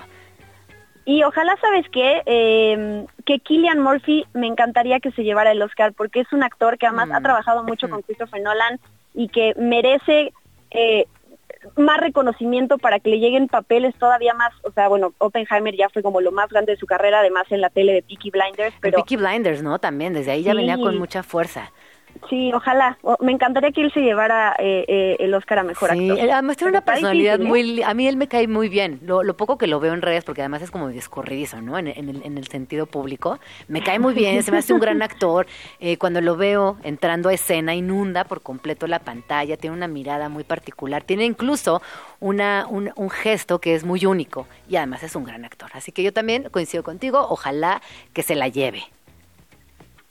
Y ojalá, ¿sabes qué? Eh, que Killian Murphy me encantaría que se llevara el Oscar porque es un actor que además ha mm. trabajado mucho con Christopher Nolan y que merece eh, más reconocimiento para que le lleguen papeles todavía más, o sea, bueno, Oppenheimer ya fue como lo más grande de su carrera, además en la tele de Peaky Blinders, pero... Peaky Blinders, ¿no? También, desde ahí ya venía con mucha fuerza. Sí, ojalá. Me encantaría que él se llevara eh, eh, el Oscar a Mejor sí, Actor. Además tiene una personalidad ¿eh? muy... A mí él me cae muy bien. Lo, poco que lo veo en redes, porque además es como discurridizo, ¿no? En, el, sentido público. Me cae muy bien, se me hace un gran actor. cuando lo veo entrando a escena, inunda por completo la pantalla, tiene una mirada muy particular. Tiene incluso una, un, un gesto que es muy único y además es un gran actor. Así que yo también coincido contigo. Ojalá que se la lleve.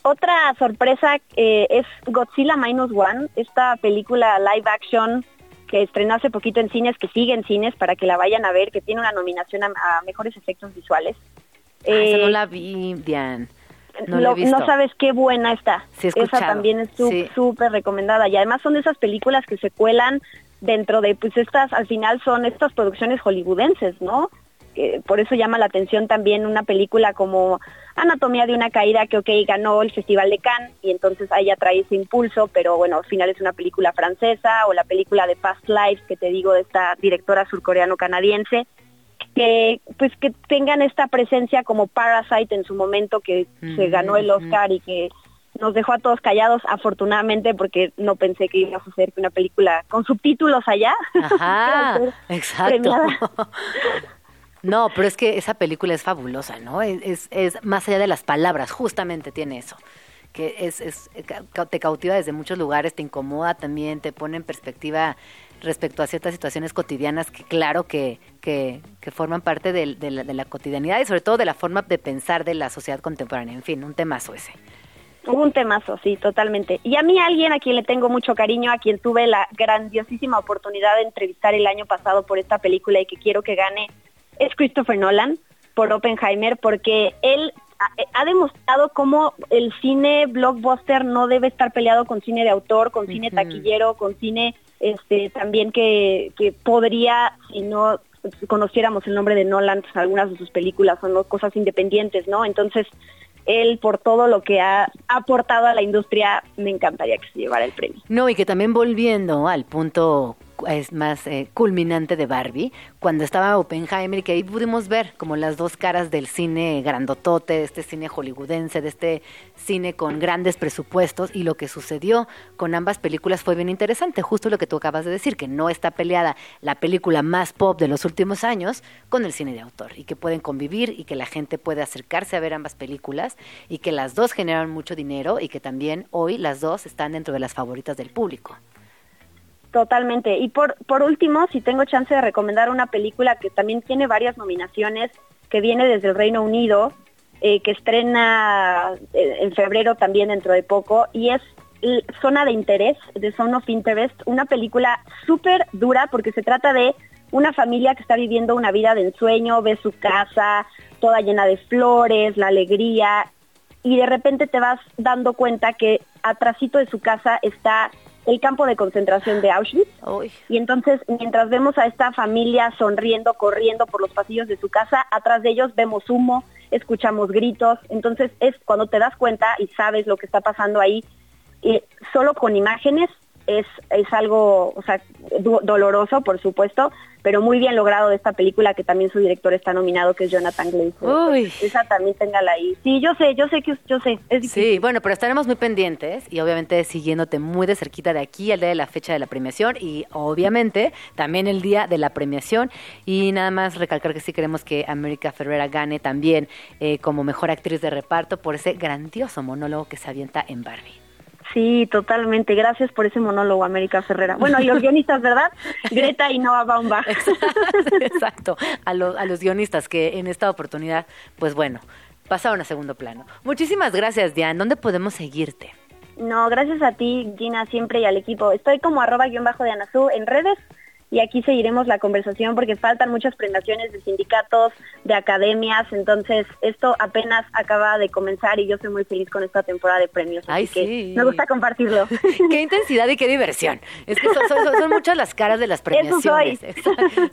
Otra sorpresa eh, es Godzilla Minus One, esta película live action que estrenó hace poquito en cines, que sigue en cines para que la vayan a ver, que tiene una nominación a, mejores efectos visuales. Ah, esa no eh, la vi, Diane. No, no, sabes qué buena está. esa también es súper recomendada. Y además son de esas películas que se cuelan dentro de, pues estas, al final son estas producciones hollywoodenses, ¿no? Por eso llama la atención también una película como Anatomía de una caída que, ok, ganó el Festival de Cannes y entonces ahí atrae ese impulso, pero bueno, al final es una película francesa o la película de Past Lives que te digo de esta directora surcoreano-canadiense, que pues que tengan esta presencia como Parasite en su momento que se ganó el Oscar y que nos dejó a todos callados, afortunadamente, porque no pensé que iba a suceder que una película con subtítulos allá. Ajá, exacto. No, pero es que esa película es fabulosa, ¿no? Es, es, más allá de las palabras, justamente tiene eso que es, es, te cautiva desde muchos lugares, te incomoda también, te pone en perspectiva respecto a ciertas situaciones cotidianas que claro que, que, forman parte de, la, de, la, cotidianidad y sobre todo de la forma de pensar de la sociedad contemporánea. En fin, un temazo ese. Un temazo, sí, totalmente. Y a mí alguien a quien le tengo mucho cariño, a quien tuve la grandiosísima oportunidad de entrevistar el año pasado por esta película y que quiero que gane es Christopher Nolan por Oppenheimer porque él ha, demostrado cómo el cine blockbuster no debe estar peleado con cine de autor, con cine taquillero, con cine este también que, que podría, si no conociéramos el nombre de Nolan, pues algunas de sus películas son cosas independientes, ¿no? Entonces, él por todo lo que ha aportado a la industria, me encantaría que se llevara el premio. No, y que también volviendo al punto es más eh, culminante de Barbie, cuando estaba Oppenheimer que ahí pudimos ver como las dos caras del cine grandotote, de este cine hollywoodense, de este cine con grandes presupuestos y lo que sucedió con ambas películas fue bien interesante, justo lo que tú acabas de decir, que no está peleada la película más pop de los últimos años con el cine de autor y que pueden convivir y que la gente puede acercarse a ver ambas películas y que las dos generan mucho dinero y que también hoy las dos están dentro de las favoritas del público. Totalmente. Y por, por último, si tengo chance de recomendar una película que también tiene varias nominaciones, que viene desde el Reino Unido, eh, que estrena eh, en febrero también dentro de poco, y es Zona de Interés, de Zone of Interest, una película súper dura porque se trata de una familia que está viviendo una vida de ensueño, ve su casa toda llena de flores, la alegría, y de repente te vas dando cuenta que atrásito de su casa está el campo de concentración de Auschwitz. Y entonces, mientras vemos a esta familia sonriendo, corriendo por los pasillos de su casa, atrás de ellos vemos humo, escuchamos gritos. Entonces, es cuando te das cuenta y sabes lo que está pasando ahí, y solo con imágenes es, es algo, o sea, doloroso, por supuesto, pero muy bien logrado de esta película que también su director está nominado, que es Jonathan Glazer. Uy. Esa también téngala ahí. Sí, yo sé, yo sé que yo sé, es Sí, bueno, pero estaremos muy pendientes y obviamente siguiéndote muy de cerquita de aquí al día de la fecha de la premiación y obviamente también el día de la premiación y nada más recalcar que sí queremos que América Ferrera gane también eh, como mejor actriz de reparto por ese grandioso monólogo que se avienta en Barbie. Sí, totalmente. Gracias por ese monólogo, América Ferrera. Bueno, y los guionistas, ¿verdad? Greta y Noah Baumbach. Exacto, a, los, a los guionistas que en esta oportunidad, pues bueno, pasaron a segundo plano. Muchísimas gracias, Diane. ¿Dónde podemos seguirte? No, gracias a ti, Gina, siempre y al equipo. Estoy como arroba guion bajo de Anazú en redes y aquí seguiremos la conversación porque faltan muchas premiaciones de sindicatos, de academias, entonces esto apenas acaba de comenzar y yo soy muy feliz con esta temporada de premios. Ay, sí. me gusta compartirlo. qué intensidad y qué diversión. Es que son, muchas las caras de las premiaciones.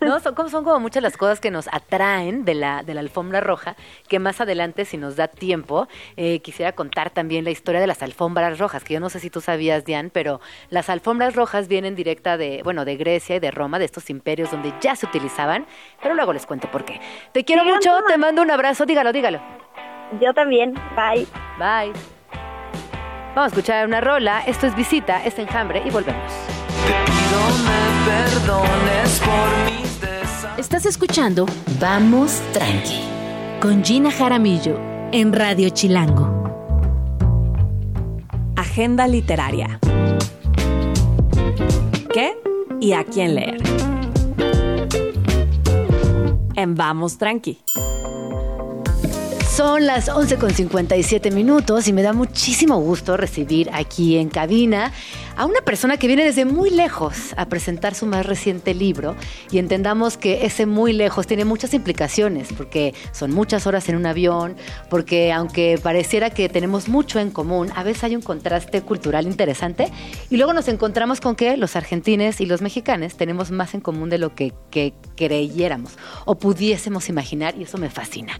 ¿no? Son, como, son como muchas las cosas que nos atraen de la, de la alfombra roja, que más adelante, si nos da tiempo, eh, quisiera contar también la historia de las alfombras rojas, que yo no sé si tú sabías, Diane, pero las alfombras rojas vienen directa de, bueno, de Grecia y de Roma de estos imperios donde ya se utilizaban, pero luego les cuento por qué. Te quiero mucho, te mando un abrazo, dígalo, dígalo. Yo también, bye. Bye. Vamos a escuchar una rola, esto es Visita, es Enjambre y volvemos. Estás escuchando Vamos Tranqui con Gina Jaramillo en Radio Chilango. Agenda literaria. ¿Qué? Y a quién leer. En Vamos Tranqui. Son las 11.57 minutos y me da muchísimo gusto recibir aquí en cabina a una persona que viene desde muy lejos a presentar su más reciente libro y entendamos que ese muy lejos tiene muchas implicaciones porque son muchas horas en un avión, porque aunque pareciera que tenemos mucho en común, a veces hay un contraste cultural interesante y luego nos encontramos con que los argentines y los mexicanos tenemos más en común de lo que, creyéramos o pudiésemos imaginar y eso me fascina.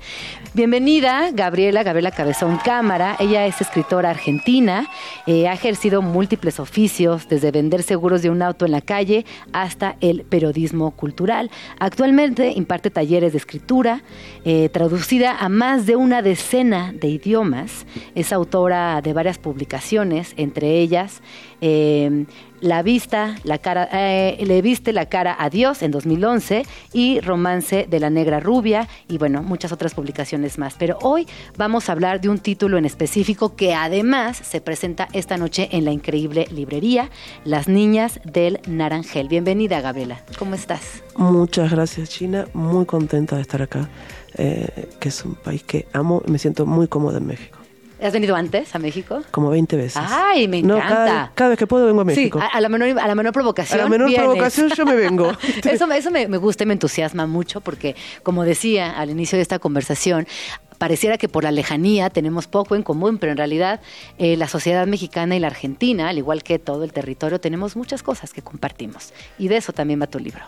Bienvenida Gabriela, Gabriela Cabezón Cámara, ella es escritora argentina, eh, ha ejercido múltiples oficios desde vender seguros de un auto en la calle hasta el periodismo cultural. Actualmente imparte talleres de escritura, eh, traducida a más de una decena de idiomas. Es autora de varias publicaciones, entre ellas eh, la vista, la cara, eh, le viste la cara a Dios en 2011 y Romance de la Negra Rubia y bueno, muchas otras publicaciones más. Pero hoy vamos a hablar de un título en específico que además se presenta esta noche en la increíble librería Las Niñas del Naranjel. Bienvenida, Gabriela. ¿Cómo estás? Muchas gracias, China. Muy contenta de estar acá, eh, que es un país que amo y me siento muy cómoda en México. ¿Has venido antes a México? Como 20 veces. ¡Ay, me encanta! cada, vez que puedo vengo a México. Sí, a, la menor, a la menor provocación. A la menor provocación yo me vengo. eso eso me, gusta y me entusiasma mucho porque, como decía al inicio de esta conversación, pareciera que por la lejanía tenemos poco en común, pero en realidad eh, la sociedad mexicana y la argentina, al igual que todo el territorio, tenemos muchas cosas que compartimos. Y de eso también va tu libro.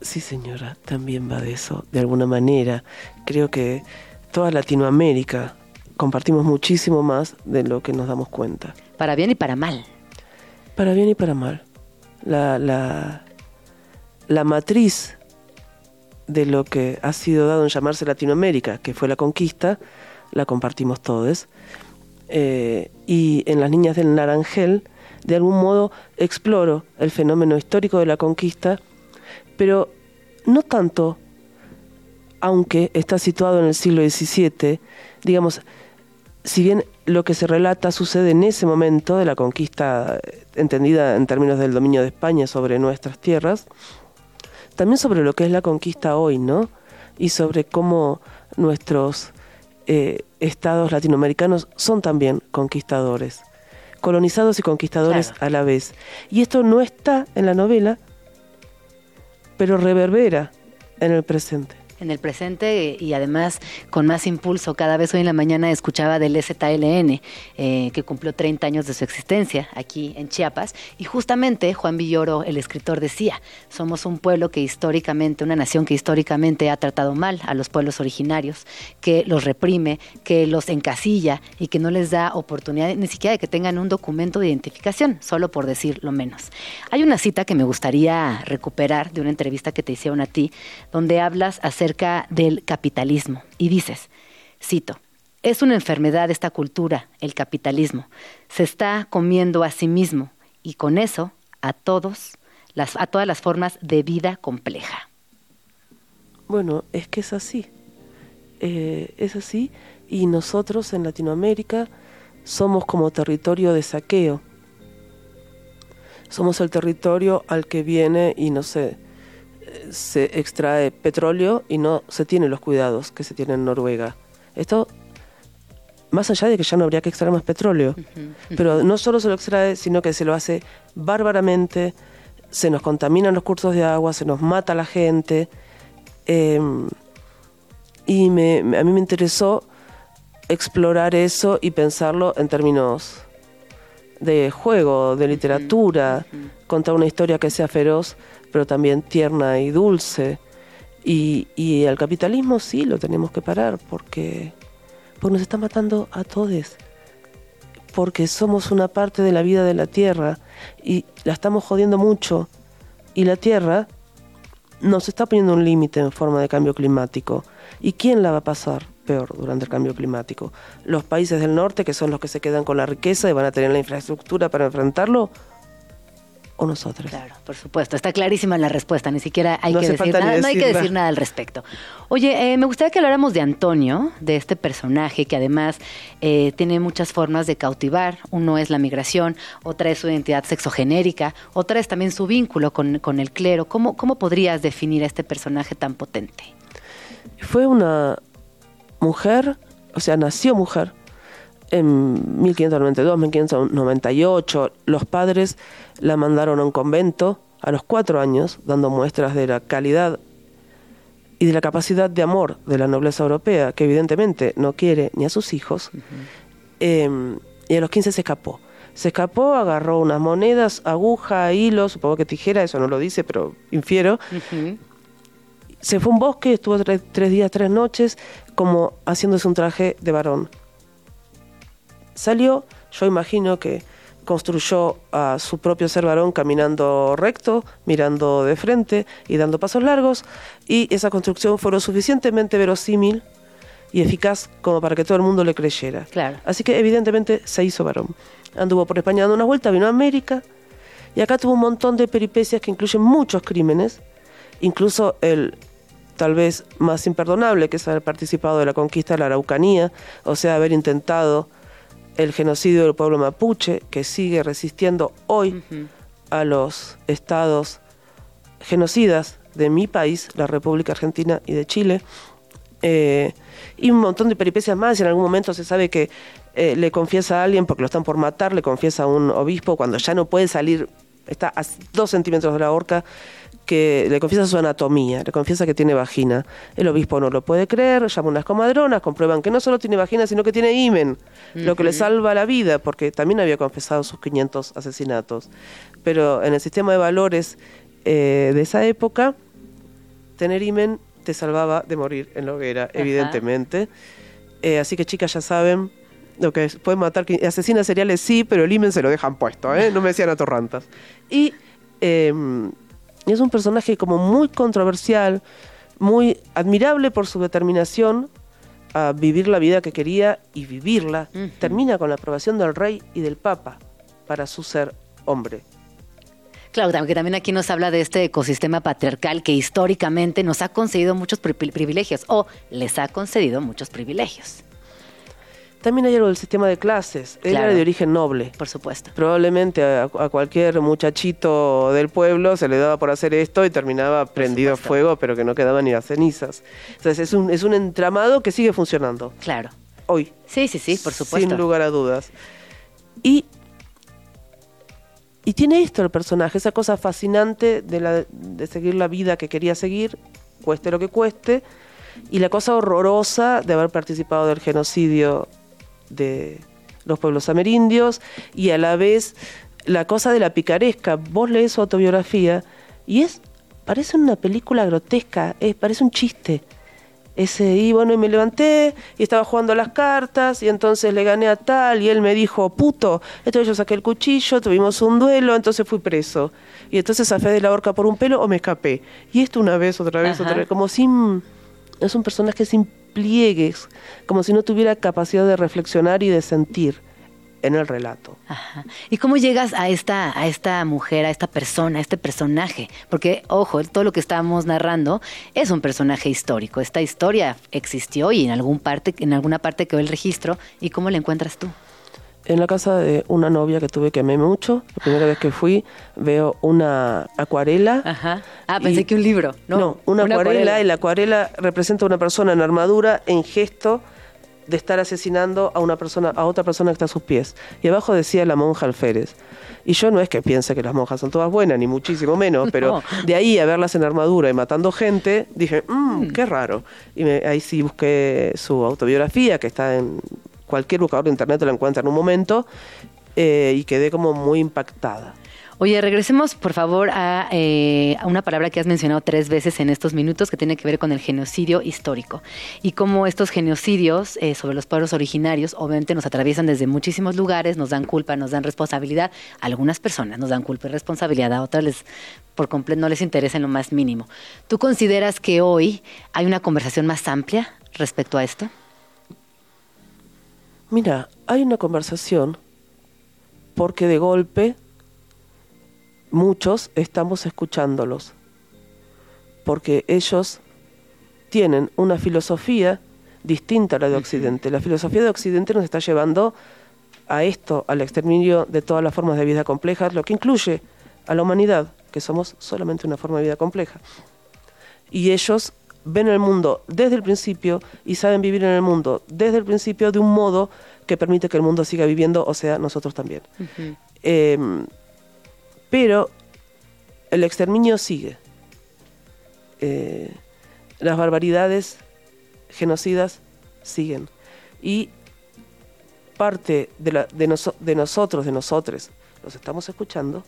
Sí, señora, también va de eso, de alguna manera. Creo que toda Latinoamérica compartimos muchísimo más de lo que nos damos cuenta. Para bien y para mal. Para bien y para mal. La, la, la matriz de lo que ha sido dado en llamarse Latinoamérica, que fue la conquista, la compartimos todos. Eh, y en Las Niñas del Naranjel, de algún modo exploro el fenómeno histórico de la conquista, pero no tanto, aunque está situado en el siglo XVII, digamos, si bien lo que se relata sucede en ese momento de la conquista entendida en términos del dominio de España sobre nuestras tierras, también sobre lo que es la conquista hoy, ¿no? Y sobre cómo nuestros eh, estados latinoamericanos son también conquistadores, colonizados y conquistadores a la vez. Y esto no está en la novela, pero reverbera en el presente. En el presente y además con más impulso. Cada vez hoy en la mañana escuchaba del ZLN, eh, que cumplió 30 años de su existencia aquí en Chiapas. Y justamente Juan Villoro, el escritor, decía, somos un pueblo que históricamente, una nación que históricamente ha tratado mal a los pueblos originarios, que los reprime, que los encasilla y que no les da oportunidad ni siquiera de que tengan un documento de identificación, solo por decir lo menos. Hay una cita que me gustaría recuperar de una entrevista que te hicieron a ti, donde hablas acerca del capitalismo y dices, cito, es una enfermedad esta cultura, el capitalismo. Se está comiendo a sí mismo y con eso a todos, las, a todas las formas de vida compleja. Bueno, es que es así. Eh, es así y nosotros en Latinoamérica somos como territorio de saqueo. Somos el territorio al que viene y no sé, se extrae petróleo y no se tienen los cuidados que se tienen en Noruega. Esto, más allá de que ya no habría que extraer más petróleo, pero no solo se lo extrae, sino que se lo hace bárbaramente, se nos contaminan los cursos de agua, se nos mata la gente. Em, y me, a mí me interesó explorar eso y pensarlo en términos de juego, de literatura, contar una historia que sea feroz, pero también tierna y dulce. Y, y el capitalismo sí lo tenemos que parar porque, porque nos está matando a todos. Porque somos una parte de la vida de la tierra y la estamos jodiendo mucho. Y la tierra nos está poniendo un límite en forma de cambio climático. ¿Y quién la va a pasar peor durante el cambio climático? ¿Los países del norte, que son los que se quedan con la riqueza y van a tener la infraestructura para enfrentarlo? O nosotros. Claro, por supuesto. Está clarísima la respuesta. Ni siquiera hay que decir nada. no hay que decir nada al respecto. Oye, eh, me gustaría que habláramos de Antonio, de este personaje que además eh, tiene muchas formas de cautivar. Uno es la migración, otra es su identidad sexogenérica, otra es también su vínculo con, con el clero. ¿Cómo, ¿Cómo podrías definir a este personaje tan potente? Fue una mujer, o sea, nació mujer en 1592, 1598. Los padres la mandaron a un convento a los cuatro años, dando muestras de la calidad y de la capacidad de amor de la nobleza europea, que evidentemente no quiere ni a sus hijos. Em, y a los 15 se escapó. Se escapó, agarró unas monedas, aguja, hilo, supongo que tijera, eso no lo dice, pero infiero. Se fue a un bosque, estuvo tres días, tres noches, como haciéndose un traje de varón. Salió, yo imagino que construyó a su propio ser varón caminando recto, mirando de frente y dando pasos largos, y esa construcción fue lo suficientemente verosímil y eficaz como para que todo el mundo le creyera. Claro. Así que evidentemente se hizo varón. Anduvo por España dando una vuelta, vino a América, y acá tuvo un montón de peripecias que incluyen muchos crímenes, incluso el tal vez más imperdonable, que es haber participado de la conquista de la Araucanía, o sea, haber intentado el genocidio del pueblo mapuche, que sigue resistiendo hoy a los estados genocidas de mi país, la República Argentina y de Chile, eh, y un montón de peripecias más. En algún momento se sabe que eh, le confiesa a alguien, porque lo están por matar, le confiesa a un obispo cuando ya no puede salir, está a dos centímetros de la horca, que le confiesa su anatomía, le confiesa que tiene vagina. El obispo no lo puede creer, llama unas comadronas, comprueban que no solo tiene vagina, sino que tiene himen, lo que le salva la vida, porque también había confesado sus 500 asesinatos. Pero en el sistema de valores eh, de esa época, tener himen te salvaba de morir en la hoguera, evidentemente. Eh, así que chicas ya saben, lo que pueden matar asesinas seriales sí, pero el himen se lo dejan puesto, ¿eh? no me decían atorrantas. Y em, y es un personaje como muy controversial, muy admirable por su determinación a vivir la vida que quería y vivirla. Termina con la aprobación del rey y del papa para su ser hombre. Claro, que también aquí nos habla de este ecosistema patriarcal que históricamente nos ha concedido muchos privilegios o les ha concedido muchos privilegios. También hay algo del sistema de clases. Él era de origen noble. Por supuesto. Probablemente a, cualquier muchachito del pueblo se le daba por hacer esto y terminaba prendido a fuego, pero que no quedaban ni las cenizas. Entonces es un, es un entramado que sigue funcionando. Claro. Hoy. Sí, sí, sí, por supuesto. Sin lugar a dudas. Y, y tiene esto el personaje, esa cosa fascinante de, la, de seguir la vida que quería seguir cueste lo que cueste, y la cosa horrorosa de haber participado del genocidio de los pueblos amerindios, y a la vez la cosa de la picaresca. Vos lees su autobiografía y es, parece una película grotesca, es, parece un chiste. Ese, y bueno, y me levanté y estaba jugando las cartas y entonces le gané a tal y él me dijo, puto, entonces yo saqué el cuchillo, tuvimos un duelo, entonces fui preso. Y entonces zafé de la horca por un pelo o me escapé. Y esto una vez, otra vez, otra vez, como sin... Es un personaje sin pliegues, como si no tuviera capacidad de reflexionar y de sentir en el relato. ¿Y cómo llegas a esta, a esta mujer, a esta persona, a este personaje? Porque, ojo, todo lo que estamos narrando es un personaje histórico. Esta historia existió y en, algún parte, en alguna parte quedó el registro. ¿Y cómo la encuentras tú? En la casa de una novia que tuve que amé mucho, la primera vez que fui, veo una acuarela. Ajá. Ah, pensé que un libro. No, una, acuarela, y la acuarela representa a una persona en armadura, en gesto, de estar asesinando a una persona, a otra persona que está a sus pies. Y abajo decía la monja alférez. Y yo no es que piense que las monjas son todas buenas, ni muchísimo menos, pero de ahí a verlas en armadura y matando gente, dije, mmm, qué raro. Y ahí sí busqué su autobiografía, que está en cualquier buscador de internet, la encuentra en un momento, eh, y quedé como muy impactada. Oye, regresemos por favor eh, a, una palabra que has mencionado tres veces en estos minutos que tiene que ver con el genocidio histórico y cómo estos genocidios eh, sobre los pueblos originarios obviamente nos atraviesan desde muchísimos lugares, nos dan culpa, nos dan responsabilidad. Algunas personas nos dan culpa y responsabilidad, a otras les, por completo no les interesa en lo más mínimo. ¿Tú consideras que hoy hay una conversación más amplia respecto a esto? Mira, hay una conversación porque de golpe muchos estamos escuchándolos, porque ellos tienen una filosofía distinta a la de Occidente. La filosofía de Occidente nos está llevando a esto, al exterminio de todas las formas de vida complejas, lo que incluye a la humanidad, que somos solamente una forma de vida compleja. Y ellos ven el mundo desde el principio y saben vivir en el mundo desde el principio de un modo que permite que el mundo siga viviendo, o sea, nosotros también. Pero el exterminio sigue. Eh, las barbaridades genocidas siguen. Y parte de, la, de, de nosotros, de nosotros, los estamos escuchando,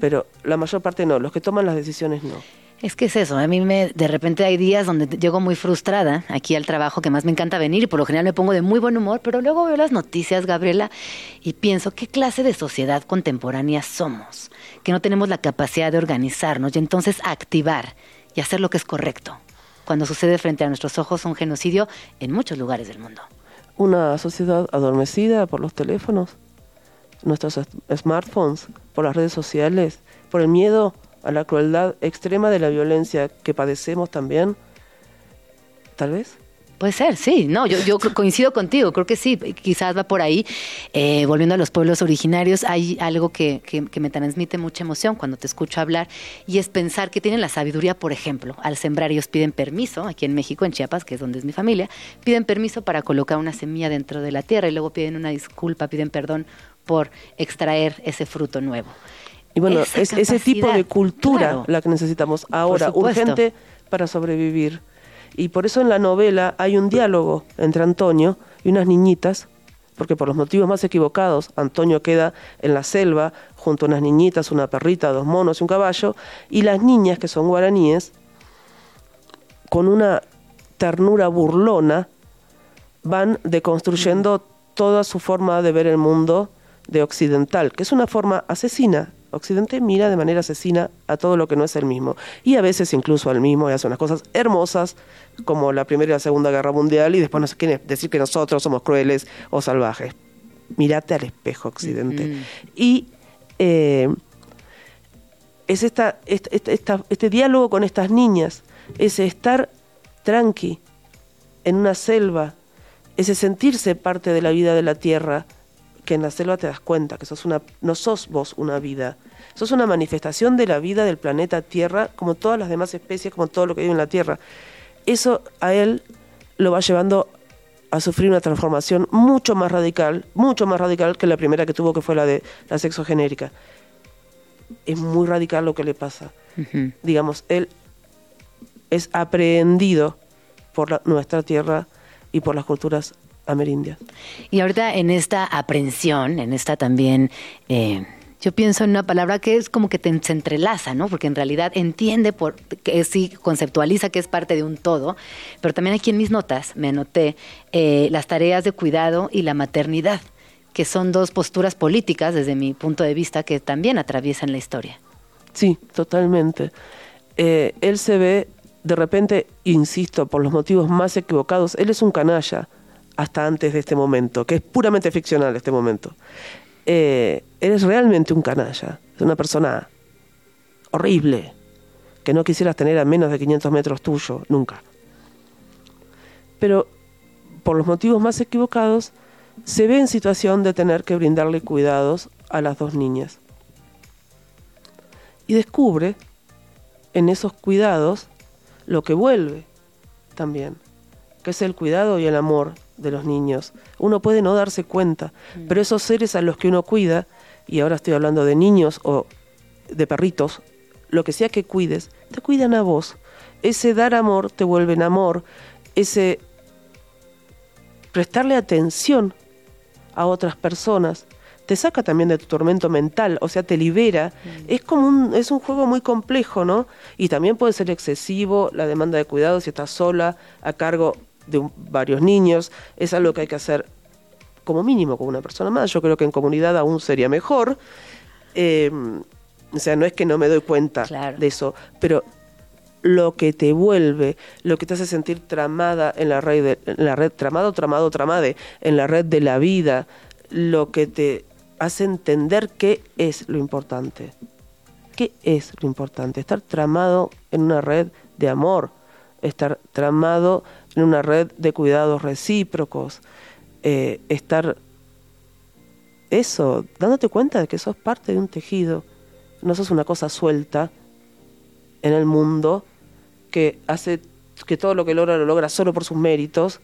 pero la mayor parte no, los que toman las decisiones no. Es que es eso, a mí me, de repente hay días donde llego muy frustrada aquí al trabajo, que más me encanta venir y por lo general me pongo de muy buen humor, pero luego veo las noticias, Gabriela, y pienso, ¿qué clase de sociedad contemporánea somos? Que no tenemos la capacidad de organizarnos y entonces activar y hacer lo que es correcto, cuando sucede frente a nuestros ojos un genocidio en muchos lugares del mundo. Una sociedad adormecida por los teléfonos, nuestros smartphones, por las redes sociales, por el miedo a la crueldad extrema de la violencia que padecemos también? Tal vez. Puede ser, sí, no, yo, yo coincido contigo, creo que sí, quizás va por ahí. Eh, volviendo a los pueblos originarios, hay algo que, que, me transmite mucha emoción cuando te escucho hablar y es pensar que tienen la sabiduría, por ejemplo, al sembrar ellos piden permiso, aquí en México, en Chiapas, que es donde es mi familia, piden permiso para colocar una semilla dentro de la tierra y luego piden una disculpa, piden perdón por extraer ese fruto nuevo. Y bueno, es ese tipo de cultura la que necesitamos ahora, urgente para sobrevivir. Y por eso en la novela hay un diálogo entre Antonio y unas niñitas, porque por los motivos más equivocados, Antonio queda en la selva junto a unas niñitas, una perrita, dos monos y un caballo, y las niñas, que son guaraníes, con una ternura burlona, van deconstruyendo toda su forma de ver el mundo de occidental, que es una forma asesina Occidente mira de manera asesina a todo lo que no es el mismo. Y a veces incluso al mismo y hace unas cosas hermosas como la Primera y la Segunda Guerra Mundial y después no quiere decir que nosotros somos crueles o salvajes. Mirate al espejo, Occidente. Y eh, es esta, este diálogo con estas niñas, ese estar tranqui en una selva, ese sentirse parte de la vida de la tierra, que en la selva te das cuenta que sos una, no sos vos una vida, sos una manifestación de la vida del planeta Tierra, como todas las demás especies, como todo lo que vive en la Tierra. Eso a él lo va llevando a sufrir una transformación mucho más radical, mucho más radical que la primera que tuvo, que fue la de la sexogenérica. Es muy radical lo que le pasa. Digamos, él es aprehendido por nuestra tierra y por las culturas amerindias. Y ahorita en esta aprehensión, en esta también... Eh, yo pienso en una palabra que es como que te, se entrelaza, ¿no? Porque en realidad entiende, por, que sí conceptualiza que es parte de un todo, pero también aquí en mis notas me anoté eh, las tareas de cuidado y la maternidad, que son dos posturas políticas desde mi punto de vista que también atraviesan la historia. Sí, totalmente. Eh, él se ve, de repente, insisto, por los motivos más equivocados, él es un canalla hasta antes de este momento, que es puramente ficcional este momento eh, eres realmente un canalla, es una persona horrible, que no quisieras tener a menos de 500 metros tuyo, nunca. Pero por los motivos más equivocados, se ve en situación de tener que brindarle cuidados a las dos niñas. Y descubre en esos cuidados lo que vuelve también, que es el cuidado y el amor de los niños. Uno puede no darse cuenta, mm. pero esos seres a los que uno cuida, y ahora estoy hablando de niños o de perritos, lo que sea que cuides, te cuidan a vos. Ese dar amor te vuelve en amor, ese prestarle atención a otras personas te saca también de tu tormento mental, o sea, te libera. Mm. Es como un, es un juego muy complejo, ¿no? Y también puede ser excesivo la demanda de cuidado si estás sola, a cargo de varios niños, es algo que hay que hacer como mínimo con una persona más. Yo creo que en comunidad aún sería mejor. Em, o sea, no es que no me doy cuenta de eso, pero lo que te vuelve, lo que te hace sentir tramada en la red, en la red tramado, tramado, tramade, en la red de la vida, lo que te hace entender qué es lo importante. ¿Qué es lo importante? Estar tramado en una red de amor, estar tramado una red de cuidados recíprocos, eh, estar eso, dándote cuenta de que sos parte de un tejido, no sos una cosa suelta en el mundo que hace que todo lo que logra lo logra solo por sus méritos,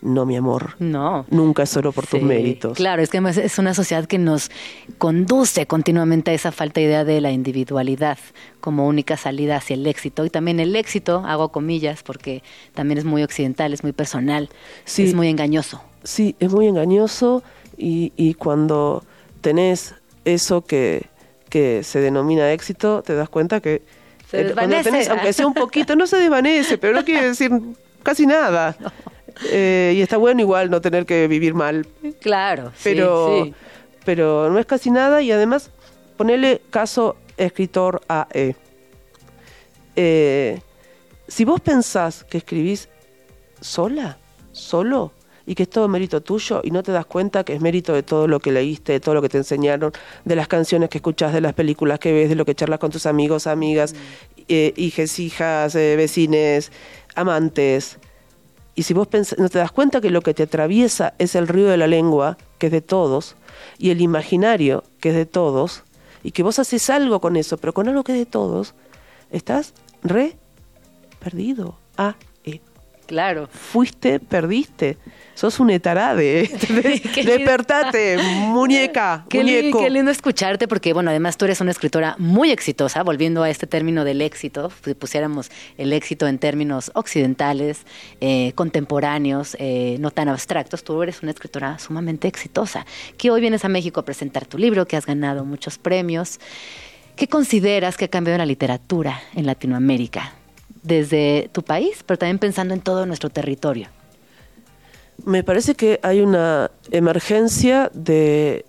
no, mi amor. No. Nunca es solo por tus méritos. Claro, es que es una sociedad que nos conduce continuamente a esa falta de idea de la individualidad como única salida hacia el éxito. Y también el éxito, hago comillas, porque también es muy occidental, es muy personal, es muy engañoso. Sí, es muy engañoso y, y cuando tenés eso que, que se denomina éxito, te das cuenta que... Se desvanece. aunque sea un poquito, no se desvanece, pero no quiere decir casi nada. Eh, y está bueno igual no tener que vivir mal. Claro, pero, pero no es casi nada y además ponele caso escritor AE. Eh, si vos pensás que escribís sola, solo, y que es todo mérito tuyo y no te das cuenta que es mérito de todo lo que leíste, de todo lo que te enseñaron, de las canciones que escuchas, de las películas que ves, de lo que charlas con tus amigos, amigas, mm. eh, hijes, hijas, vecines, amantes, y si vos no te das cuenta que lo que te atraviesa es el río de la lengua, que es de todos, y el imaginario, que es de todos, y que vos haces algo con eso, pero con algo que es de todos, estás re perdido. Ah, eh. Claro. Fuiste, perdiste sos un etarade. Despertate, muñeca, qué muñeco. qué lindo escucharte, porque bueno, además tú eres una escritora muy exitosa, volviendo a este término del éxito, si pusiéramos el éxito en términos occidentales, eh, contemporáneos, eh, no tan abstractos, tú eres una escritora sumamente exitosa, que hoy vienes a México a presentar tu libro, que has ganado muchos premios. ¿Qué consideras que ha cambiado en la literatura en Latinoamérica? Desde tu país, pero también pensando en todo nuestro territorio. Me parece que hay una emergencia de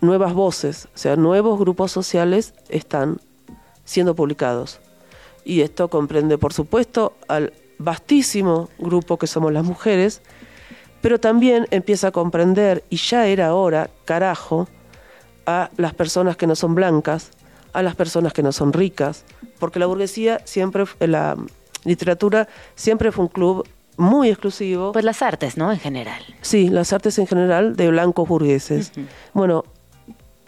nuevas voces, o sea, nuevos grupos sociales están siendo publicados. Y esto comprende, por supuesto, al vastísimo grupo que somos las mujeres, pero también empieza a comprender, y ya era hora, carajo, a las personas que no son blancas, a las personas que no son ricas, porque la burguesía siempre, la literatura siempre fue un club muy exclusivo. Pues las artes, ¿no? En general. Sí, las artes en general de blancos burgueses. Bueno,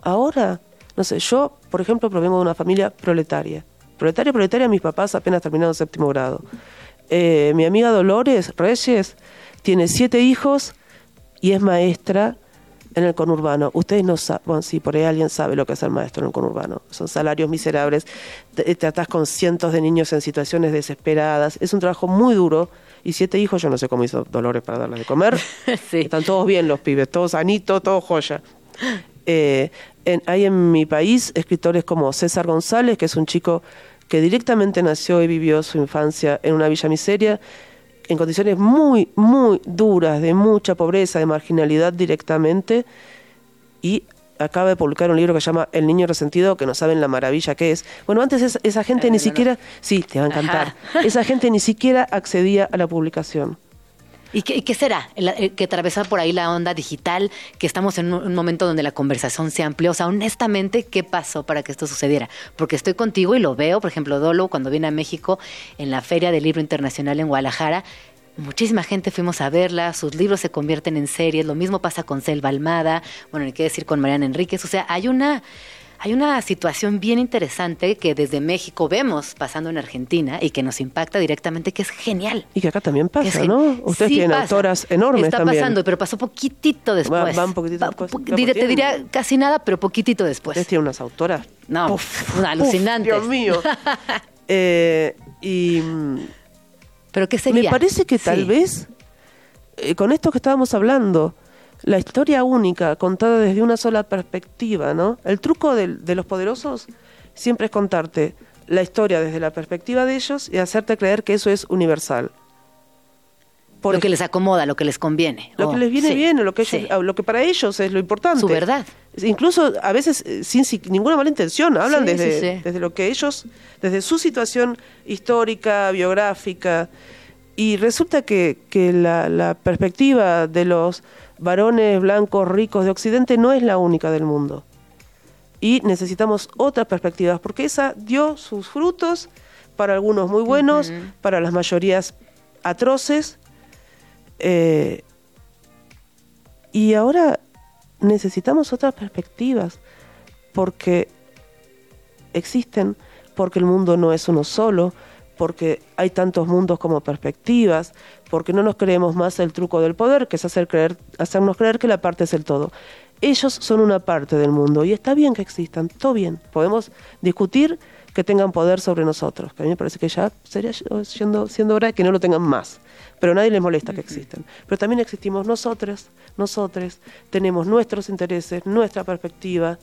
ahora, no sé, yo, por ejemplo, provengo de una familia proletaria. Proletaria, proletaria, mis papás apenas terminaron séptimo grado. Eh, mi amiga Dolores Reyes tiene siete hijos y es maestra en el conurbano. Ustedes no saben, bueno, sí, por ahí alguien sabe lo que es el maestro en el conurbano. Son salarios miserables, te, tratás con cientos de niños en situaciones desesperadas. Es un trabajo muy duro. Y siete hijos, yo no sé cómo hizo Dolores para darles de comer. Están todos bien los pibes, todos sanitos, todos joya. Eh, hay en mi país escritores como César González, que es un chico que directamente nació y vivió su infancia en una villa miseria en condiciones muy, muy duras, de mucha pobreza, de marginalidad directamente, y acaba de publicar un libro que se llama El niño resentido, que no saben la maravilla que es. Bueno, antes esa, gente ni siquiera, sí, te va a encantar, esa gente ni siquiera accedía a la publicación. ¿Y qué, será? Eh, que atravesa por ahí la onda digital, que estamos en un, momento donde la conversación se amplió. O sea, honestamente, ¿qué pasó para que esto sucediera? Porque estoy contigo y lo veo, por ejemplo, Dolo, cuando viene a México en la Feria del Libro Internacional en Guadalajara, muchísima gente fuimos a verla, sus libros se convierten en series, lo mismo pasa con Selva Almada, bueno, hay que decir con Mariana Enríquez, o sea, hay una hay una situación bien interesante que desde México vemos pasando en Argentina y que nos impacta directamente, que es genial. Y que acá también pasa, ¿no? Ustedes tienen autoras enormes Está pasando, pero pasó poquitito después. Va, un poquitito después. te diría casi nada, pero poquitito después. Ustedes tienen unas autoras. No, alucinantes. Dios mío. eh, y... ¿Pero qué sería? Me parece que tal vez, eh, con esto que estábamos hablando, la historia única, contada desde una sola perspectiva, ¿no? El truco de, los poderosos siempre es contarte la historia desde la perspectiva de ellos y hacerte creer que eso es universal. Lo que les acomoda, lo que les conviene. Lo que les viene bien, lo que, lo que para ellos es lo importante. Su verdad. Incluso a veces eh, sin, ninguna mala intención, hablan desde, desde lo que ellos, desde su situación histórica, biográfica. Y resulta que, que la perspectiva de los varones blancos ricos de Occidente no es la única del mundo. Y necesitamos otras perspectivas, porque esa dio sus frutos, para algunos muy buenos, para las mayorías atroces. Eh, y ahora necesitamos otras perspectivas, porque existen, porque el mundo no es uno solo, porque hay tantos mundos como perspectivas, porque no nos creemos más el truco del poder, que es hacer creer, hacernos creer que la parte es el todo. Ellos son una parte del mundo y está bien que existan, todo bien. Podemos discutir que tengan poder sobre nosotros, a mí me parece que ya sería siendo, siendo hora de que no lo tengan más. Pero a nadie les molesta que existan. Pero también existimos nosotros, nosotros, tenemos nuestros intereses, nuestra perspectiva.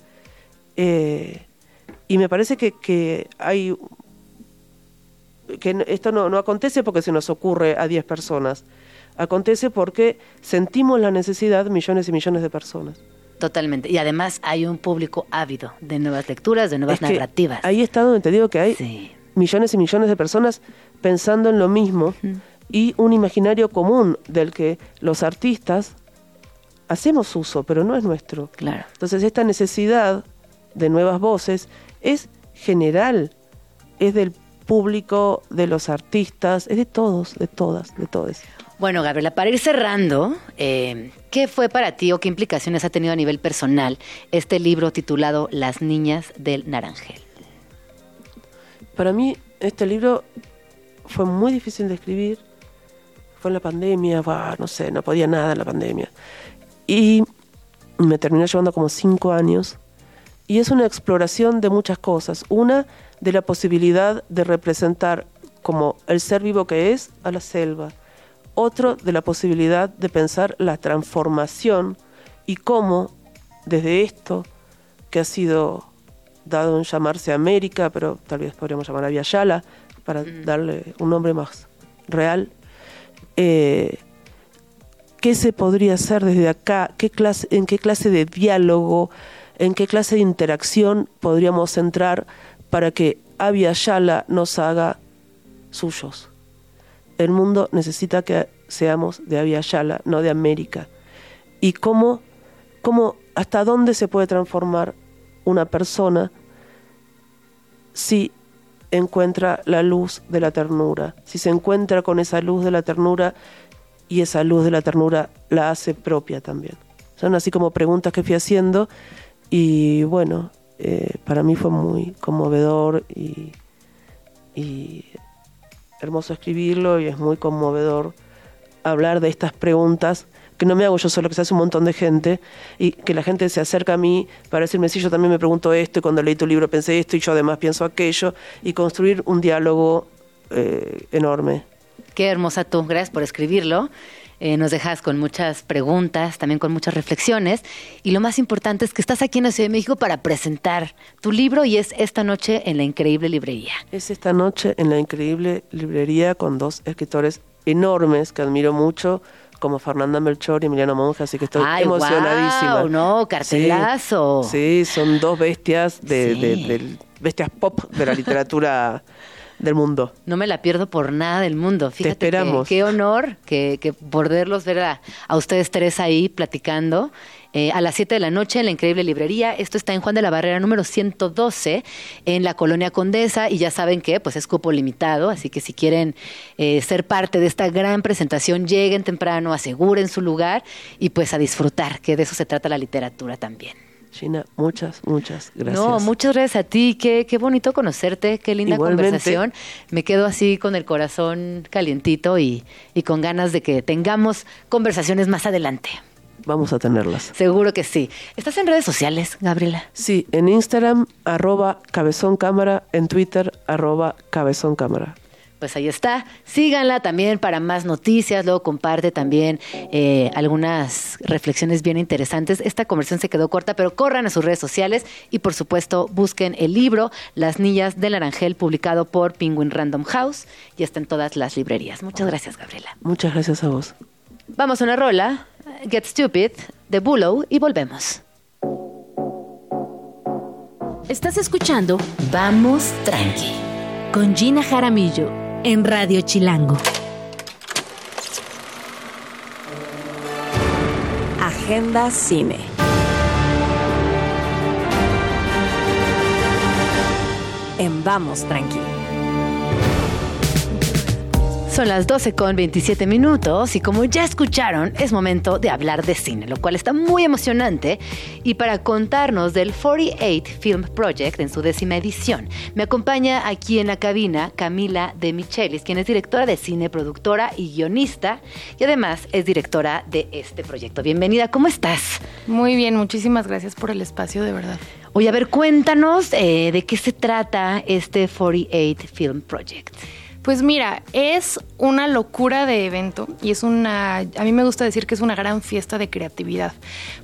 Eh, y me parece que, que hay que esto no, no acontece porque se nos ocurre a 10 personas, acontece porque sentimos la necesidad millones y millones de personas. Totalmente. Y además hay un público ávido de nuevas lecturas, de nuevas narrativas. Ahí está donde te digo que hay millones y millones de personas pensando en lo mismo y un imaginario común del que los artistas hacemos uso, pero no es nuestro. Claro. Entonces esta necesidad de nuevas voces es general, es del público, de los artistas, es de todos, de todas, de todos. Bueno, Gabriela, para ir cerrando, eh, ¿qué fue para ti o qué implicaciones ha tenido a nivel personal este libro titulado Las Niñas del Naranjel? Para mí, este libro fue muy difícil de escribir. Fue en la pandemia, no sé, no podía nada en la pandemia. Y me terminó llevando como cinco años. Y es una exploración de muchas cosas. Una, de la posibilidad de representar como el ser vivo que es a la selva, otro de la posibilidad de pensar la transformación y cómo desde esto que ha sido dado en llamarse América, pero tal vez podríamos llamar a Yala para mm. darle un nombre más real, eh, ¿qué se podría hacer desde acá? ¿Qué clase, ¿En qué clase de diálogo, en qué clase de interacción podríamos entrar para que Abya Yala nos haga suyos. El mundo necesita que seamos de Abya Yala, no de América. Y cómo, cómo, hasta dónde se puede transformar una persona si encuentra la luz de la ternura, si se encuentra con esa luz de la ternura y esa luz de la ternura la hace propia también. Son así como preguntas que fui haciendo y bueno, eh, para mí fue muy conmovedor y, hermoso escribirlo y es muy conmovedor hablar de estas preguntas que no me hago yo solo, que se hace un montón de gente y que la gente se acerca a mí para decirme, sí, yo también me pregunto esto y cuando leí tu libro pensé esto y yo además pienso aquello y construir un diálogo eh, enorme. Qué hermosa tú, gracias por escribirlo. Eh, nos dejas con muchas preguntas, también con muchas reflexiones. Y lo más importante es que estás aquí en la Ciudad de México para presentar tu libro y es esta noche en la Increíble Librería. Es esta noche en la Increíble Librería con dos escritores enormes que admiro mucho como Fernanda Melchor y Emiliano Monge, así que estoy emocionadísima. Wow, no, cartelazo. Sí, son dos bestias de bestias pop de la literatura del mundo. No me la pierdo por nada del mundo. Fíjate Te esperamos. qué honor que, que poderlos ver a, ustedes tres ahí platicando. Eh, a las 7 de la noche en la increíble librería. Esto está en Juan de la Barrera número 112 en la colonia Condesa y ya saben que pues es cupo limitado, así que si quieren eh, ser parte de esta gran presentación, lleguen temprano, aseguren su lugar y pues a disfrutar, que de eso se trata la literatura también. Gina, muchas, muchas gracias. No, muchas gracias a ti. Qué, qué bonito conocerte, qué linda conversación. Me quedo así con el corazón calientito y, y con ganas de que tengamos conversaciones más adelante. Vamos a tenerlas. Seguro que sí. ¿Estás en redes sociales, Gabriela? Sí, en Instagram, arroba cabezón cámara, en Twitter, arroba cabezón cámara pues ahí está. Síganla también para más noticias. Luego comparte también eh, algunas reflexiones bien interesantes. Esta conversión se quedó corta, pero corran a sus redes sociales y por supuesto busquen el libro Las Niñas del Arangel publicado por Penguin Random House y está en todas las librerías. Muchas gracias, Gabriela. Muchas gracias a vos. Vamos a una rola, Get Stupid, de Bullow y volvemos. Estás escuchando Vamos Tranqui con Gina Jaramillo en Radio Chilango. Agenda Cine. En Vamos Tranqui. Son las 12 con 27 minutos y como ya escucharon, es momento de hablar de cine, lo cual está muy emocionante. Y para contarnos del 48 Film Project en su décima edición, me acompaña aquí en la cabina Camila de Michelis, quien es directora de cine, productora y guionista, y además es directora de este proyecto. Bienvenida, ¿cómo estás? Muy bien, muchísimas gracias por el espacio, de verdad. Oye, a ver, cuéntanos eh, de qué se trata este 48 Film Project. Pues mira, es una locura de evento y es una, a mí me gusta decir que es una gran fiesta de creatividad,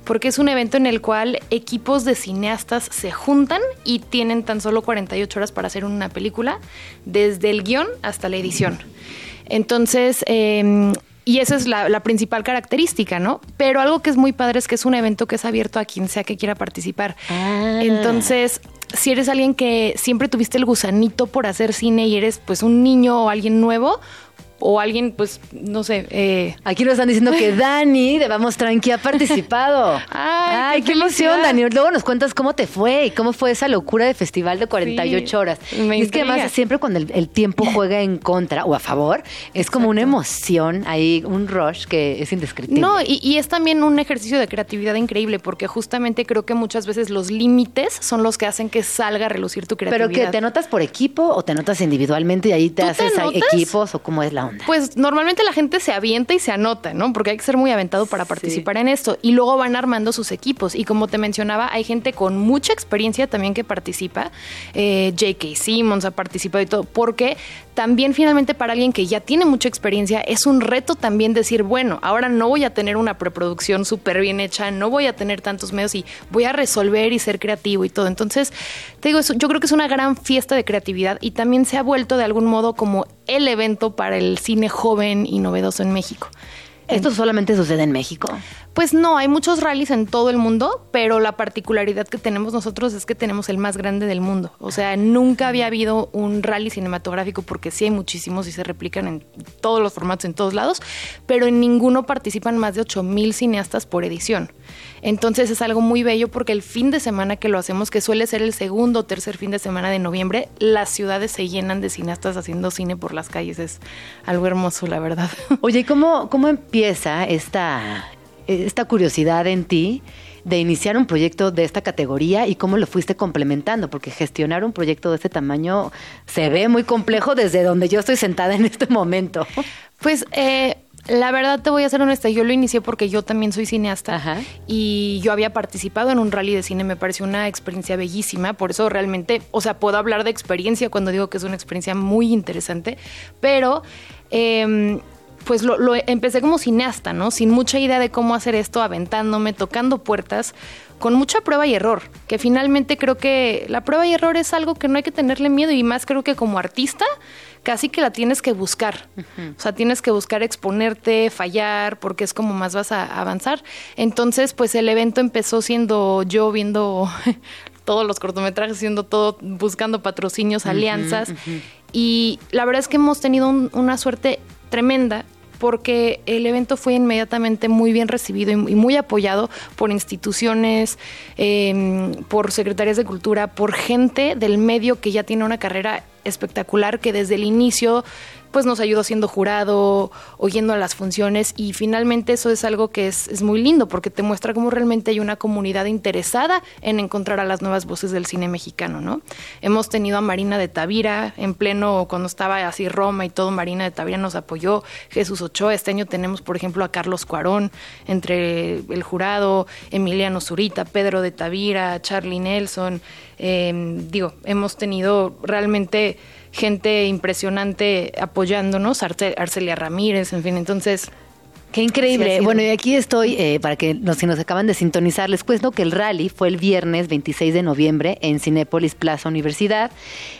porque es un evento en el cual equipos de cineastas se juntan y tienen tan solo 48 horas para hacer una película, desde el guion hasta la edición. Entonces, em, y esa es la, principal característica, ¿no? Pero algo que es muy padre es que es un evento que es abierto a quien sea que quiera participar. Ah. Entonces, si eres alguien que siempre tuviste el gusanito por hacer cine y eres pues un niño o alguien nuevo, o alguien, pues, no sé. Eh... Aquí nos están diciendo que Dani de Vamos Tranqui ha participado. Ay, qué, emoción, Dani. Luego nos cuentas cómo te fue y cómo fue esa locura de festival de 48 horas. y es que además siempre cuando el, tiempo juega en contra o a favor, es como una emoción ahí, un rush que es indescriptible. No, y, y es también un ejercicio de creatividad increíble porque justamente creo que muchas veces los límites son los que hacen que salga a relucir tu creatividad. Pero que te anotas por equipo o te anotas individualmente y ahí te haces equipos o cómo es la pues normalmente la gente se avienta y se anota, ¿no? Porque hay que ser muy aventado para participar en esto. Y luego van armando sus equipos. Y como te mencionaba, hay gente con mucha experiencia también que participa. Eh, J.K. Simmons ha participado y todo. Porque también finalmente para alguien que ya tiene mucha experiencia es un reto también decir, bueno, ahora no voy a tener una preproducción súper bien hecha, no voy a tener tantos medios y voy a resolver y ser creativo y todo. Entonces, te digo, yo creo que es una gran fiesta de creatividad y también se ha vuelto de algún modo como el evento para el cine joven y novedoso en México. ¿Esto solamente sucede en México? Pues no, hay muchos rallies en todo el mundo, pero la particularidad que tenemos nosotros es que tenemos el más grande del mundo. O sea, nunca había habido un rally cinematográfico porque sí hay muchísimos y se replican en todos los formatos, en todos lados, pero en ninguno participan más de 8.000 cineastas por edición. Entonces es algo muy bello porque el fin de semana que lo hacemos, que suele ser el segundo o tercer fin de semana de noviembre, las ciudades se llenan de cineastas haciendo cine por las calles. Es algo hermoso, la verdad. Oye, ¿y cómo, cómo empieza esta, esta curiosidad en ti? de iniciar un proyecto de esta categoría y cómo lo fuiste complementando, porque gestionar un proyecto de este tamaño se ve muy complejo desde donde yo estoy sentada en este momento. Pues eh, La verdad te voy a ser honesta, yo lo inicié porque yo también soy cineasta y yo había participado en un rally de cine, me pareció una experiencia bellísima, por eso realmente, o sea, puedo hablar de experiencia cuando digo que es una experiencia muy interesante, pero... Em, pues lo, empecé como cineasta, ¿no? Sin mucha idea de cómo hacer esto, aventándome, tocando puertas, con mucha prueba y error, que finalmente creo que la prueba y error es algo que no hay que tenerle miedo y más creo que como artista casi que la tienes que buscar. O sea, tienes que buscar exponerte, fallar, porque es como más vas a avanzar. Entonces, pues el evento empezó siendo yo viendo todos los cortometrajes, siendo todo, buscando patrocinios, alianzas. Y la verdad es que hemos tenido una suerte tremenda porque el evento fue inmediatamente muy bien recibido y, muy apoyado por instituciones, em, por secretarias de cultura, por gente del medio que ya tiene una carrera espectacular que desde el inicio pues nos ayudó siendo jurado, oyendo a las funciones y finalmente eso es algo que es, es, muy lindo porque te muestra cómo realmente hay una comunidad interesada en encontrar a las nuevas voces del cine mexicano, ¿no? Hemos tenido a Marina de Tavira en pleno, cuando estaba así Roma y todo, Marina de Tavira nos apoyó, Jesús Ochoa, este año tenemos por ejemplo a Carlos Cuarón entre el jurado, Emiliano Zurita, Pedro de Tavira, Charlie Nelson, em, digo, hemos tenido realmente gente impresionante apoyándonos, Arcelia Ramírez, en fin, entonces... Qué increíble. bueno, y aquí estoy, eh, para que los que nos acaban de sintonizar, les cuento que el rally fue el viernes 26 de noviembre en Cinépolis Plaza Universidad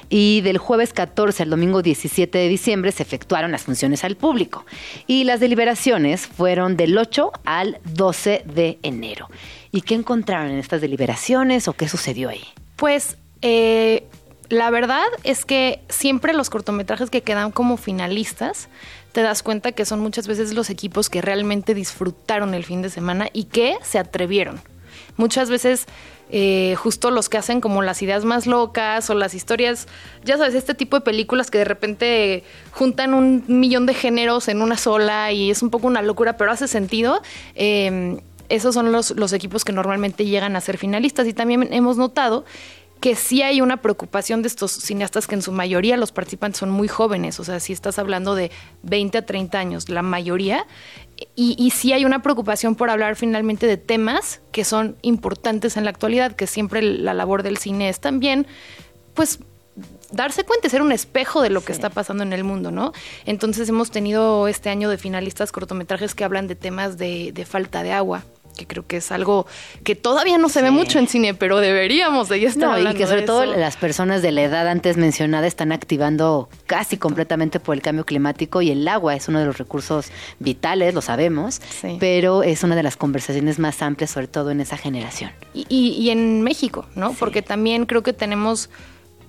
y del jueves 14 al domingo 17 de diciembre se efectuaron las funciones al público. Y las deliberaciones fueron del 8 al 12 de enero. ¿Y qué encontraron en estas deliberaciones o qué sucedió ahí? Pues eh, la verdad es que siempre los cortometrajes que quedan como finalistas, te das cuenta que son muchas veces los equipos que realmente disfrutaron el fin de semana y que se atrevieron. Muchas veces eh, justo los que hacen como las ideas más locas o las historias, ya sabes, este tipo de películas que de repente juntan un millón de géneros en una sola y es un poco una locura, pero hace sentido. Eh, esos son los, los equipos que normalmente llegan a ser finalistas y también hemos notado que sí hay una preocupación de estos cineastas que en su mayoría los participantes son muy jóvenes, o sea, si estás hablando de 20 a 30 años, la mayoría, y, y sí hay una preocupación por hablar finalmente de temas que son importantes en la actualidad, que siempre la labor del cine es también, pues darse cuenta, ser un espejo de lo que está pasando en el mundo, ¿no? Entonces hemos tenido este año de finalistas cortometrajes que hablan de temas de, de falta de agua, que creo que es algo que todavía no se ve mucho en cine, pero deberíamos de estar no, Y que sobre todo las personas de la edad antes mencionada están activando casi completamente por el cambio climático y el agua es uno de los recursos vitales, lo sabemos, pero es una de las conversaciones más amplias, sobre todo en esa generación. Y, y, en México, ¿no? Porque también creo que tenemos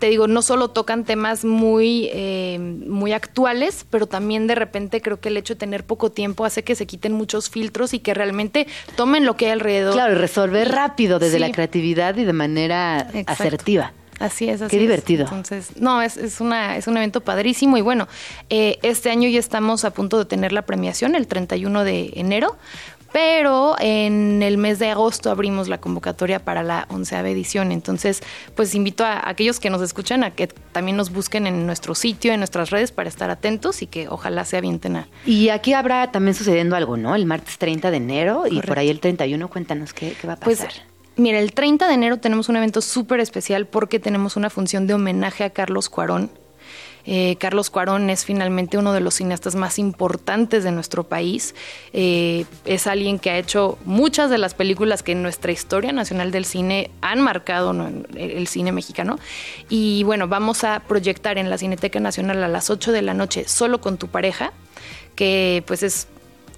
te digo, no solo tocan temas muy, eh, muy actuales, pero también de repente creo que el hecho de tener poco tiempo hace que se quiten muchos filtros y que realmente tomen lo que hay alrededor. Claro, y resolver rápido desde la creatividad y de manera asertiva. Así es, así Qué divertido. Entonces, no, es, es, una, es un evento padrísimo y bueno, eh, este año ya estamos a punto de tener la premiación el 31 de enero pero en el mes de agosto abrimos la convocatoria para la onceava edición. Entonces, pues invito a aquellos que nos escuchan a que también nos busquen en nuestro sitio, en nuestras redes para estar atentos y que ojalá se avienten a... Y aquí habrá también sucediendo algo, ¿no? El martes 30 de enero y por ahí el 31, cuéntanos qué, qué va a pues, pasar. Pues, Mira, el 30 de enero tenemos un evento súper especial porque tenemos una función de homenaje a Carlos Cuarón, eh, Carlos Cuarón es finalmente uno de los cineastas más importantes de nuestro país. Eh, es alguien que ha hecho muchas de las películas que en nuestra historia nacional del cine han marcado el cine mexicano. Y bueno, vamos a proyectar en la Cineteca Nacional a las 8 de la noche solo con tu pareja, que pues es,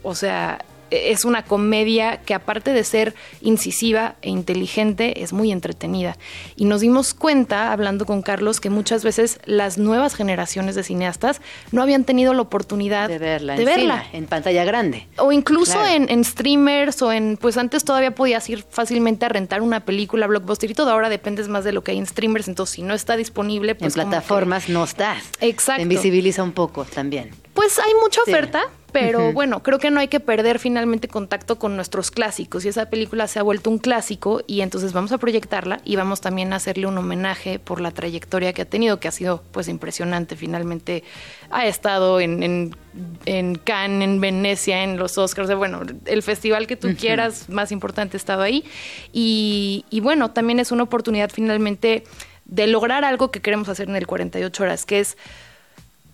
o sea, es una comedia que aparte de ser incisiva e inteligente, es muy entretenida. Y nos dimos cuenta, hablando con Carlos, que muchas veces las nuevas generaciones de cineastas no habían tenido la oportunidad de verla, de en, verla. en pantalla grande. O incluso en, streamers o en, pues antes todavía podías ir fácilmente a rentar una película blockbuster y todo, ahora dependes más de lo que hay en streamers, entonces si no está disponible, pues... En plataformas no está. Exacto. Te invisibiliza un poco también. Pues hay mucha oferta. Pero bueno, creo que no hay que perder finalmente contacto con nuestros clásicos y esa película se ha vuelto un clásico y entonces vamos a proyectarla y vamos también a hacerle un homenaje por la trayectoria que ha tenido, que ha sido pues impresionante. Finalmente ha estado en, en Cannes, en Venecia, en los Oscars, bueno, el festival que tú quieras más importante ha estado ahí. Y, y bueno, también es una oportunidad finalmente de lograr algo que queremos hacer en el 48 horas, que es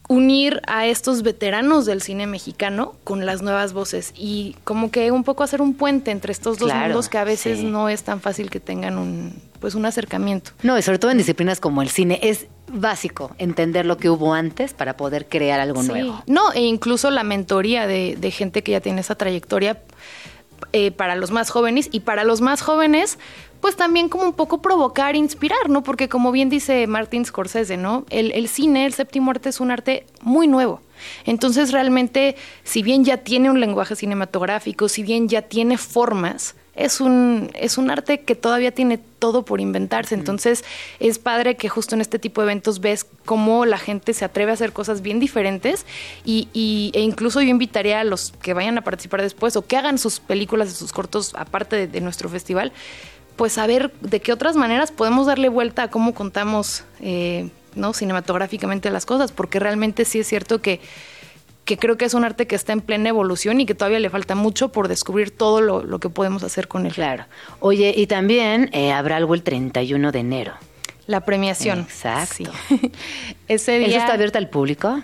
unir a estos veteranos del cine mexicano con las nuevas voces y como que un poco hacer un puente entre estos dos mundos que a veces no es tan fácil que tengan un pues un acercamiento. No, y sobre todo en disciplinas como el cine es básico entender lo que hubo antes para poder crear algo nuevo. No, e incluso la mentoría de, de gente que ya tiene esa trayectoria eh, para los más jóvenes y para los más jóvenes pues también como un poco provocar, inspirar, ¿no? Porque como bien dice Martin Scorsese, ¿no? El, el cine, el séptimo arte es un arte muy nuevo. Entonces realmente, si bien ya tiene un lenguaje cinematográfico, si bien ya tiene formas, es un, es un arte que todavía tiene todo por inventarse. Entonces, es padre que justo en este tipo de eventos ves cómo la gente se atreve a hacer cosas bien diferentes y, y e incluso yo invitaría a los que vayan a participar después o que hagan sus películas, sus cortos aparte de nuestro festival, pues saber de qué otras maneras podemos darle vuelta a cómo contamos eh, ¿no? cinematográficamente las cosas, porque realmente sí es cierto que, que creo que es un arte que está en plena evolución y que todavía le falta mucho por descubrir todo lo, que podemos hacer con él. Claro. Oye, y también eh, habrá algo el 31 de enero. La premiación. Exacto. Ese día... ¿Eso está abierto al público?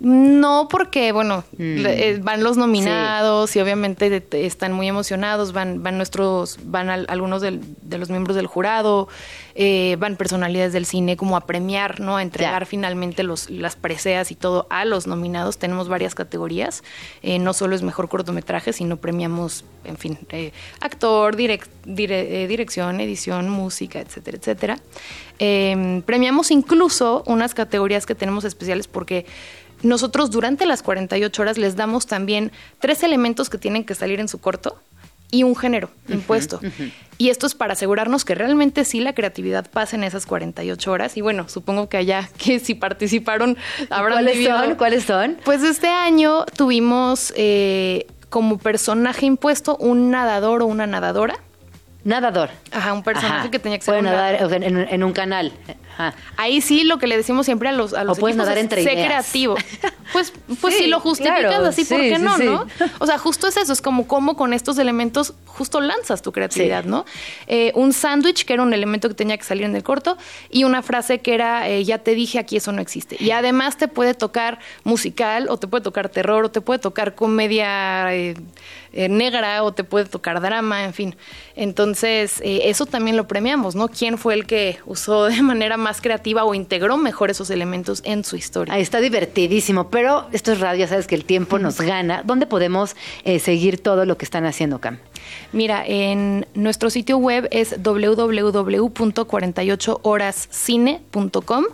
No, porque, bueno, mm. eh, van los nominados y obviamente están muy emocionados, van, van nuestros, van algunos de los miembros del jurado, eh, van personalidades del cine como a premiar, ¿no? A entregar finalmente los, las preseas y todo a los nominados. Tenemos varias categorías, eh, no solo es mejor cortometraje, sino premiamos, en fin, actor, dirección, edición, música, etcétera, etcétera. Em, premiamos incluso unas categorías que tenemos especiales porque nosotros durante las 48 horas les damos también tres elementos que tienen que salir en su corto y un género impuesto. Y esto es para asegurarnos que realmente sí la creatividad pasa en esas 48 horas. Y bueno, supongo que allá que si participaron habrán ¿Cuáles son? ¿Cuáles son? Pues este año tuvimos eh, como personaje impuesto un nadador o una nadadora. Nadador. Ajá, un personaje que tenía que ser. Puede nadar en, un canal. Ahí sí lo que le decimos siempre a los a los o puedes nadar entre sé creativo. Pues pues si lo justificas así, ¿por qué no, no? O sea, justo es eso, es como cómo con estos elementos justo lanzas tu creatividad, ¿no? Eh, un sándwich que era un elemento que tenía que salir en el corto y una frase que era eh, ya te dije aquí eso no existe. Y además te puede tocar musical o te puede tocar terror o te puede tocar comedia eh, negra o te puede tocar drama, en fin. Entonces, eso también lo premiamos, ¿no? ¿Quién fue el que usó de manera más más creativa o integró mejor esos elementos en su historia. Está divertidísimo, pero esto es radio, sabes que el tiempo nos gana. ¿Dónde podemos eh, seguir todo lo que están haciendo, Cam? Mira, en nuestro sitio web es www.48horascine.com.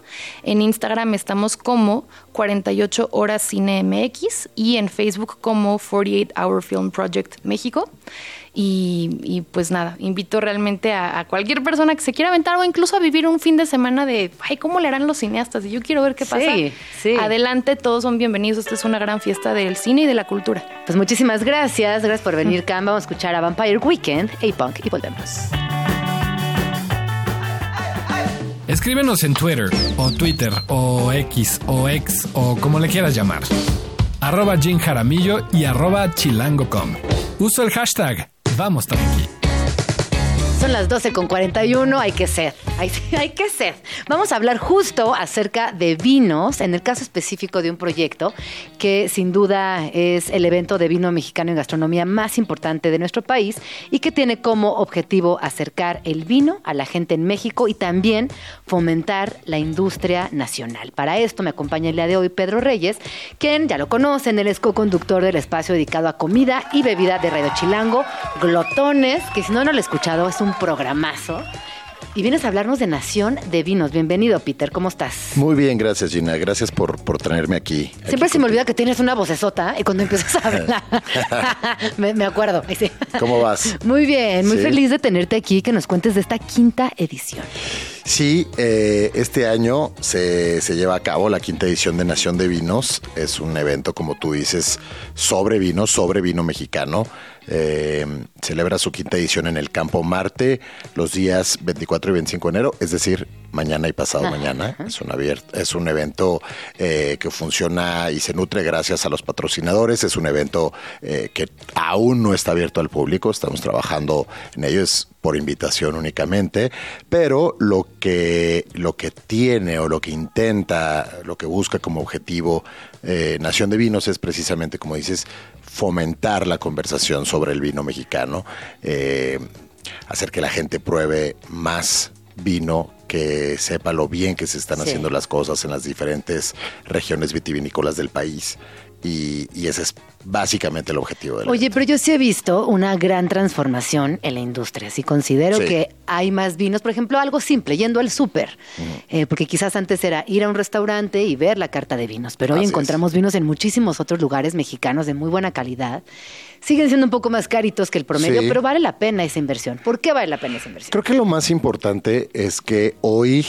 En Instagram estamos como 48 Horas Cine MX y en Facebook como 48 Hour Film Project México. Y, pues nada, invito realmente a, cualquier persona que se quiera aventar o incluso a vivir un fin de semana de, ay, ¿cómo le harán los cineastas? Y yo quiero ver qué pasa. Sí, sí. Adelante, todos son bienvenidos. Esta es una gran fiesta del cine y de la cultura. Pues muchísimas gracias. Gracias por venir, Cam. Vamos a escuchar a Vampire Weekend, A-Punk y volvemos. Escríbenos en Twitter o Twitter o X o X o como le quieras llamar. Arroba Jim Jaramillo y arroba chilango.com. Uso el hashtag Vamos tranqui. Son las 12 con 41, hay que ser, hay, que ser. Vamos a hablar justo acerca de vinos, en el caso específico de un proyecto que sin duda es el evento de vino mexicano en gastronomía más importante de nuestro país y que tiene como objetivo acercar el vino a la gente en México y también fomentar la industria nacional. Para esto me acompaña el día de hoy Pedro Reyes, quien ya lo conocen, él es co-conductor del espacio dedicado a comida y bebida de Radio Chilango, Glotones, que si no, no lo he escuchado, es un programazo. Y vienes a hablarnos de Nación de Vinos. Bienvenido, Peter. ¿Cómo estás? Muy bien, gracias, Gina. Gracias por, por traerme aquí. Siempre se me olvida que tienes una vocesota y cuando empiezas a hablar, me, acuerdo. ¿Cómo vas? Muy bien, muy feliz de tenerte aquí, que nos cuentes de esta quinta edición. Sí, eh, este año se, se, lleva a cabo la quinta edición de Nación de Vinos. Es un evento, como tú dices, sobre vino, sobre vino mexicano. Eh, celebra su quinta edición en el Campo Marte los días 24 y 25 de enero, es decir, mañana y pasado mañana. Es un, abierto, es un evento eh, que funciona y se nutre gracias a los patrocinadores. Es un evento eh, que aún no está abierto al público. Estamos trabajando en ello. Es por invitación únicamente, pero lo que, lo que tiene o lo que intenta, lo que busca como objetivo eh, Nación de Vinos es precisamente, como dices, fomentar la conversación sobre el vino mexicano, hacer que la gente pruebe más vino que sepa lo bien que se están haciendo las cosas en las diferentes regiones vitivinícolas del país. Y, ese es básicamente el objetivo de Oye, pero yo sí he visto una gran transformación en la industria. Sí considero que hay más vinos, por ejemplo, algo simple, yendo al súper, eh, porque quizás antes era ir a un restaurante y ver la carta de vinos, pero hoy encontramos vinos en muchísimos otros lugares mexicanos de muy buena calidad siguen siendo un poco más caritos que el promedio, pero vale la pena esa inversión. ¿Por qué vale la pena esa inversión? Creo que lo más importante es que hoy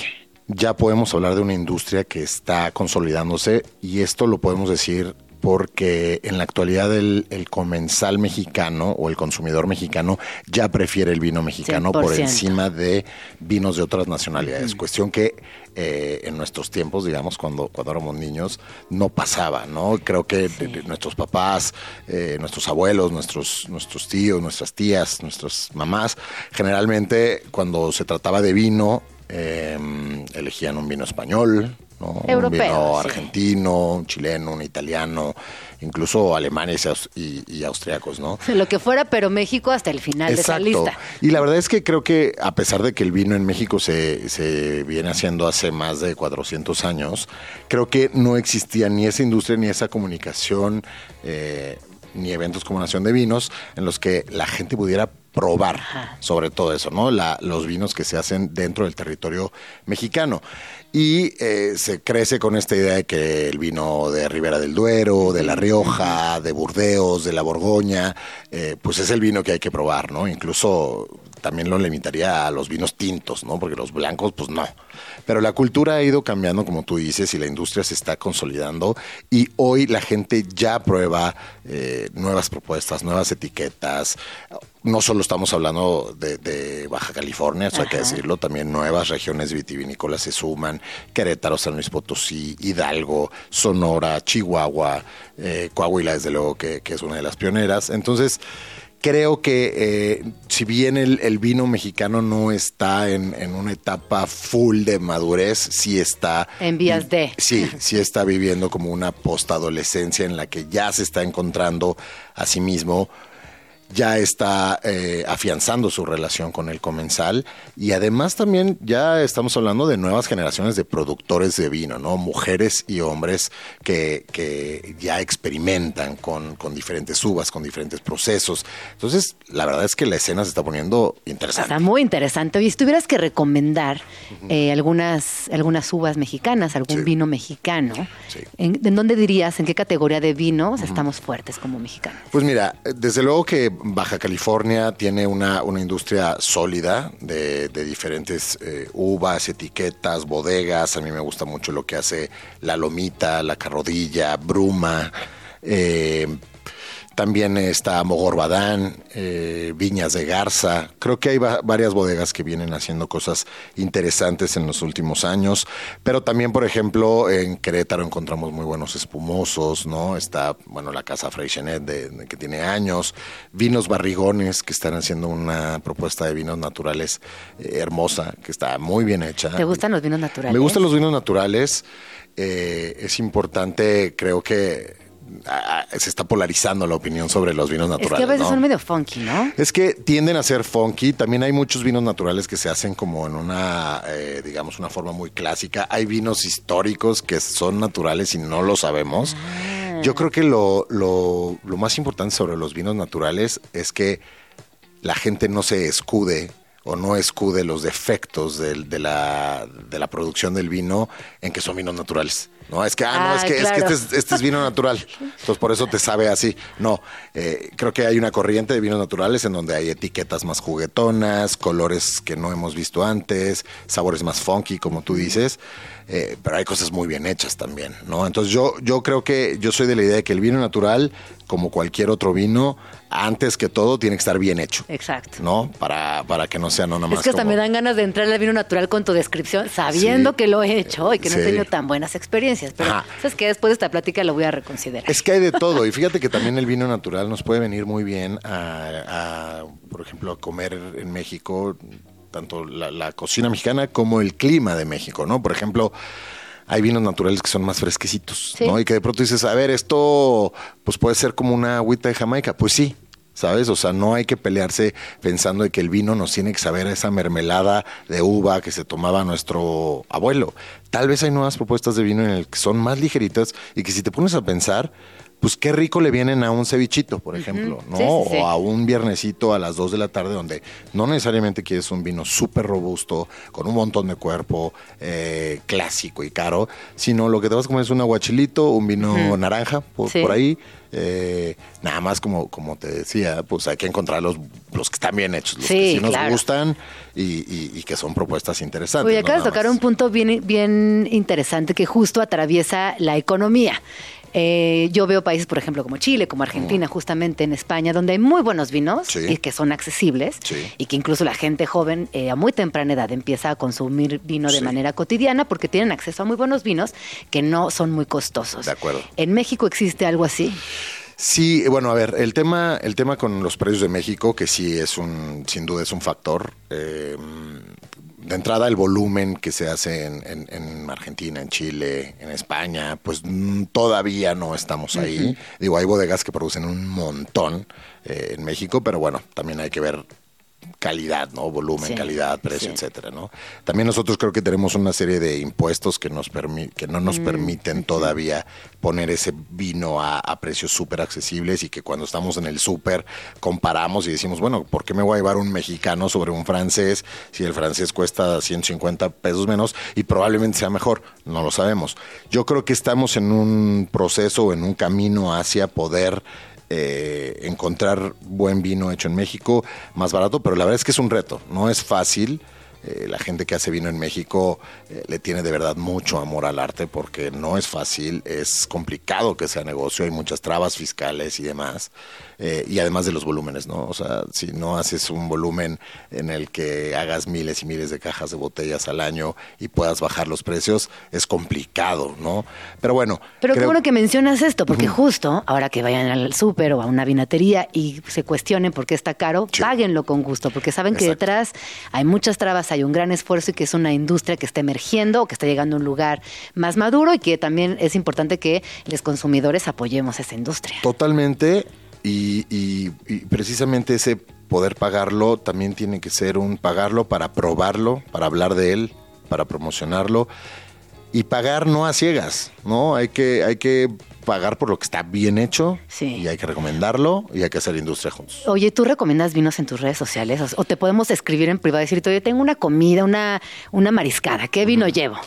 ya podemos hablar de una industria que está consolidándose y esto lo podemos decir porque en la actualidad el, comensal mexicano o el consumidor mexicano ya prefiere el vino mexicano por encima de vinos de otras nacionalidades. Cuestión que eh, en nuestros tiempos, digamos, cuando, cuando éramos niños, no pasaba, ¿no? Creo que nuestros papás, eh, nuestros abuelos, nuestros, nuestros tíos, nuestras tías, nuestras mamás, generalmente cuando se trataba de vino, eh, elegían un vino español, un vino argentino, un chileno, un italiano, incluso alemanes y, austriacos, ¿no? Lo que fuera, pero México hasta el final de esa lista. Y la verdad es que creo que a pesar de que el vino en México se, se viene haciendo hace más de 400 años, creo que no existía ni esa industria ni esa comunicación. Eh, ni eventos como Nación de Vinos en los que la gente pudiera probar sobre todo eso, ¿no? La, los vinos que se hacen dentro del territorio mexicano. Y eh, se crece con esta idea de que el vino de Ribera del Duero, de La Rioja, de Burdeos, de la Borgoña, eh, pues es el vino que hay que probar, ¿no? Incluso también lo limitaría a los vinos tintos, ¿no? Porque los blancos, pues no. Pero la cultura ha ido cambiando, como tú dices, y la industria se está consolidando. Y hoy la gente ya prueba eh, nuevas propuestas, nuevas etiquetas no solo estamos hablando de, Baja California, eso hay que decirlo, también nuevas regiones vitivinícolas se suman, Querétaro, San Luis Potosí, Hidalgo, Sonora, Chihuahua, eh, Coahuila, desde luego que, es una de las pioneras. Entonces, creo que eh, si bien el, vino mexicano no está en, en, una etapa full de madurez, sí está... En vías de... Sí, sí está viviendo como una postadolescencia en la que ya se está encontrando a sí mismo ya está eh, afianzando su relación con el comensal y además también ya estamos hablando de nuevas generaciones de productores de vino, ¿no? Mujeres y hombres que, que ya experimentan con, con, diferentes uvas, con diferentes procesos. Entonces, la verdad es que la escena se está poniendo interesante. Está muy interesante. Y si tuvieras que recomendar eh, algunas, algunas uvas mexicanas, algún vino mexicano, ¿en, dónde dirías, en qué categoría de vinos estamos fuertes como mexicanos? Pues mira, desde luego que Baja California tiene una, una industria sólida de, diferentes eh, uvas, etiquetas, bodegas. A mí me gusta mucho lo que hace La Lomita, La Carrodilla, Bruma. Eh, también está Mogorbadán, eh, Viñas de Garza. Creo que hay varias bodegas que vienen haciendo cosas interesantes en los últimos años. Pero también, por ejemplo, en Querétaro encontramos muy buenos espumosos, ¿no? Está, bueno, la Casa Freixenet, de, que tiene años. Vinos Barrigones, que están haciendo una propuesta de vinos naturales eh, hermosa, que está muy bien hecha. ¿Te gustan los vinos naturales? Me gustan los vinos naturales. Eh, es importante, creo que se está polarizando la opinión sobre los vinos naturales. Es que a veces son medio funky, ¿no? Es que tienden a ser funky. También hay muchos vinos naturales que se hacen como en una, eh, digamos, una forma muy clásica. Hay vinos históricos que son naturales y no lo sabemos. Ah. Yo creo que lo, lo, lo más importante sobre los vinos naturales es que la gente no se escude o no escude los defectos de, la, de la producción del vino en que son vinos naturales No, es que, ah, no, es que, es que este, este, es, vino natural. Entonces, por eso te sabe así. No, eh, creo que hay una corriente de vinos naturales en donde hay etiquetas más juguetonas, colores que no hemos visto antes, sabores más funky, como tú dices. Eh, pero hay cosas muy bien hechas también, ¿no? Entonces yo, yo creo que yo soy de la idea de que el vino natural, como cualquier otro vino, antes que todo tiene que estar bien hecho. Exacto. ¿No? Para, para que no sea no nomás. Es que hasta me dan ganas de entrar al vino natural con tu descripción, sabiendo que lo he hecho y que no he tenido tan buenas experiencias. Pero sabes que después de esta plática lo voy a reconsiderar. Es que hay de todo. Y fíjate que también el vino natural nos puede venir muy bien a por ejemplo, a comer en México tanto la, cocina mexicana como el clima de México, ¿no? Por ejemplo, hay vinos naturales que son más fresquecitos, ¿no? Y que de pronto dices, a ver, esto pues puede ser como una agüita de Jamaica. Pues sí, ¿sabes? O sea, no hay que pelearse pensando de que el vino nos tiene que saber a esa mermelada de uva que se tomaba nuestro abuelo. Tal vez hay nuevas propuestas de vino en el que son más ligeritas y que si te pones a pensar, pues qué rico le vienen a un cevichito, por ejemplo, ¿no? O a un viernesito a las 2 de la tarde donde no necesariamente quieres un vino súper robusto, con un montón de cuerpo, eh, clásico y caro, sino lo que te vas a comer es un aguachilito, un vino naranja, por, ahí. Eh, nada más como, como te decía, pues hay que encontrar los, los que están bien hechos, los que sí nos gustan y, que son propuestas interesantes. Oye, acabas de tocar un punto bien, bien interesante que justo atraviesa la economía. Eh, yo veo países, por ejemplo, como Chile, como Argentina, justamente en España, donde hay muy buenos vinos y que son accesibles y que incluso la gente joven eh, a muy temprana edad empieza a consumir vino de manera cotidiana porque tienen acceso a muy buenos vinos que no son muy costosos. De acuerdo. ¿En México existe algo así? Sí, bueno, a ver, el tema, el tema con los precios de México, que sí es un, sin duda es un factor. Eh, de entrada el volumen que se hace en, Argentina, en Chile, en España, pues mm, todavía no estamos ahí. Digo, hay bodegas que producen un montón eh, en México, pero bueno, también hay que ver calidad, ¿no? Volumen, calidad, precio, etcétera, ¿no? También nosotros creo que tenemos una serie de impuestos que nos que no nos mm, permiten todavía poner ese vino a, precios súper accesibles y que cuando estamos en el súper comparamos y decimos, bueno, ¿por qué me voy a llevar un mexicano sobre un francés si el francés cuesta 150 pesos menos y probablemente sea mejor? No lo sabemos. Yo creo que estamos en un proceso, en un camino hacia poder eh, encontrar buen vino hecho en México más barato, pero la verdad es que es un reto, no es fácil. Eh, la gente que hace vino en México eh, le tiene de verdad mucho amor al arte porque no es fácil, es complicado que sea negocio, hay muchas trabas fiscales y demás. Eh, y además de los volúmenes, ¿no? O sea, si no haces un volumen en el que hagas miles y miles de cajas de botellas al año y puedas bajar los precios, es complicado, ¿no? Pero bueno. Pero qué bueno que mencionas esto, porque justo ahora que vayan al súper o a una vinatería y se cuestionen por qué está caro, páguenlo con gusto, porque saben que detrás hay muchas trabas, hay un gran esfuerzo y que es una industria que está emergiendo o que está llegando a un lugar más maduro y que también es importante que los consumidores apoyemos esa industria. Totalmente y, precisamente ese poder pagarlo también tiene que ser un pagarlo para probarlo, para hablar de él, para promocionarlo y pagar no a ciegas, ¿no? Hay que, hay que pagar por lo que está bien hecho y hay que recomendarlo y hay que hacer industria juntos. Oye, ¿tú recomiendas vinos en tus redes sociales? O te podemos escribir en privado y decirte, oye, tengo una comida, una, una mariscada, ¿qué vino llevo?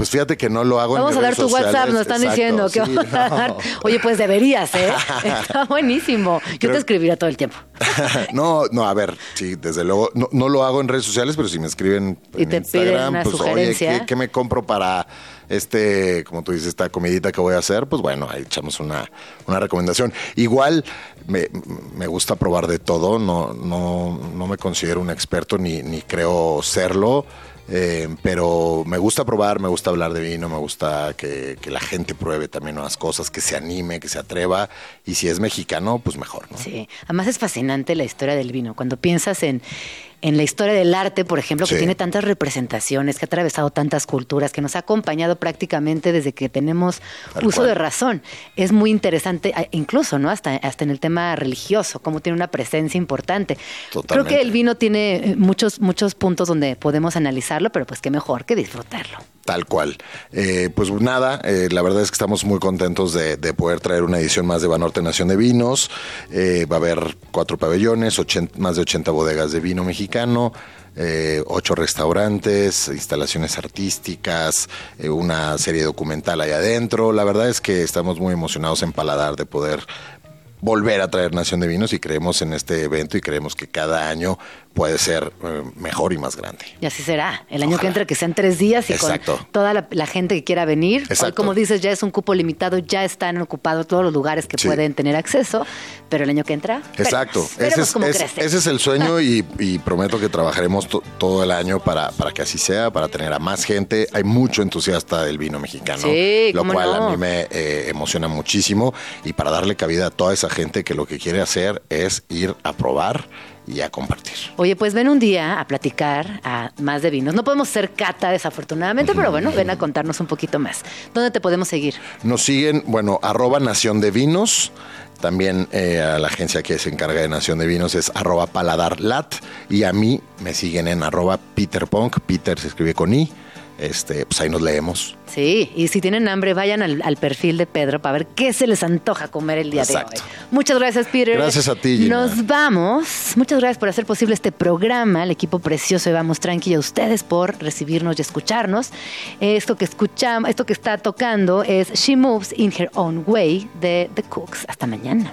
Pues fíjate que no lo hago vamos en a dar tu WhatsApp, nos están diciendo que vamos a dar. Oye, pues deberías, ¿eh? Está buenísimo. Yo te escribiría todo el tiempo. no, no, a ver, sí, desde luego, no, lo hago en redes sociales, pero si me escriben en y te Instagram, una pues sugerencia. oye, ¿qué, me compro para este, como tú dices, esta comidita que voy a hacer? Pues bueno, ahí echamos una, una recomendación. Igual me, me, gusta probar de todo, no, no, no me considero un experto ni, ni creo serlo. Eh, pero me gusta probar, me gusta hablar de vino, me gusta que, que, la gente pruebe también nuevas cosas, que se anime, que se atreva. Y si es mexicano, pues mejor. Sí, además es fascinante la historia del vino. Cuando piensas en en la historia del arte, por ejemplo, que tiene tantas representaciones, que ha atravesado tantas culturas, que nos ha acompañado prácticamente desde que tenemos uso de razón. Es muy interesante, incluso, ¿no? Hasta, hasta en el tema religioso, cómo tiene una presencia importante. Creo que el vino tiene eh, muchos, muchos puntos donde podemos analizarlo, pero pues qué mejor que disfrutarlo. Tal cual. Eh, pues nada, eh, la verdad es que estamos muy contentos de, poder traer una edición más de Banorte Nación de Vinos. va a haber cuatro pabellones, más de 80 bodegas de vino mexicano eh, ocho restaurantes, instalaciones artísticas, eh, una serie documental ahí adentro. La verdad es que estamos muy emocionados en Paladar de poder volver a traer Nación de Vinos y creemos en este evento y creemos que cada año puede ser eh, mejor y más grande. Y así será. El año que entra que sean tres días y con toda la, gente que quiera venir. Hoy, como dices, ya es un cupo limitado, ya están ocupados todos los lugares que pueden tener acceso, pero el año que entra. Exacto. ese, es, el sueño y, prometo que trabajaremos todo el año para, para que así sea, para tener a más gente. Hay mucho entusiasta del vino mexicano, lo cual a mí me eh, emociona muchísimo y para darle cabida a toda esa gente que lo que quiere hacer es ir a probar y a compartir. Oye, pues ven un día a platicar a más de vinos. No podemos ser cata, desafortunadamente, pero bueno, ven a contarnos un poquito más. ¿Dónde te podemos seguir? Nos siguen, bueno, arroba Nación de Vinos. También eh, a la agencia que se encarga de Nación de Vinos es arroba paladarlat. Y a mí me siguen en arroba Peter Punk. Peter se escribe con I este, pues ahí nos leemos. Sí, y si tienen hambre, vayan al, perfil de Pedro para ver qué se les antoja comer el día de hoy. Muchas gracias, Peter. Gracias a ti. Nos vamos. Muchas gracias por hacer posible este programa, el equipo precioso de Vamos Tranqui, a ustedes por recibirnos y escucharnos. Esto que escuchamos, esto que está tocando es She Moves in Her Own Way de The Cooks. Hasta mañana.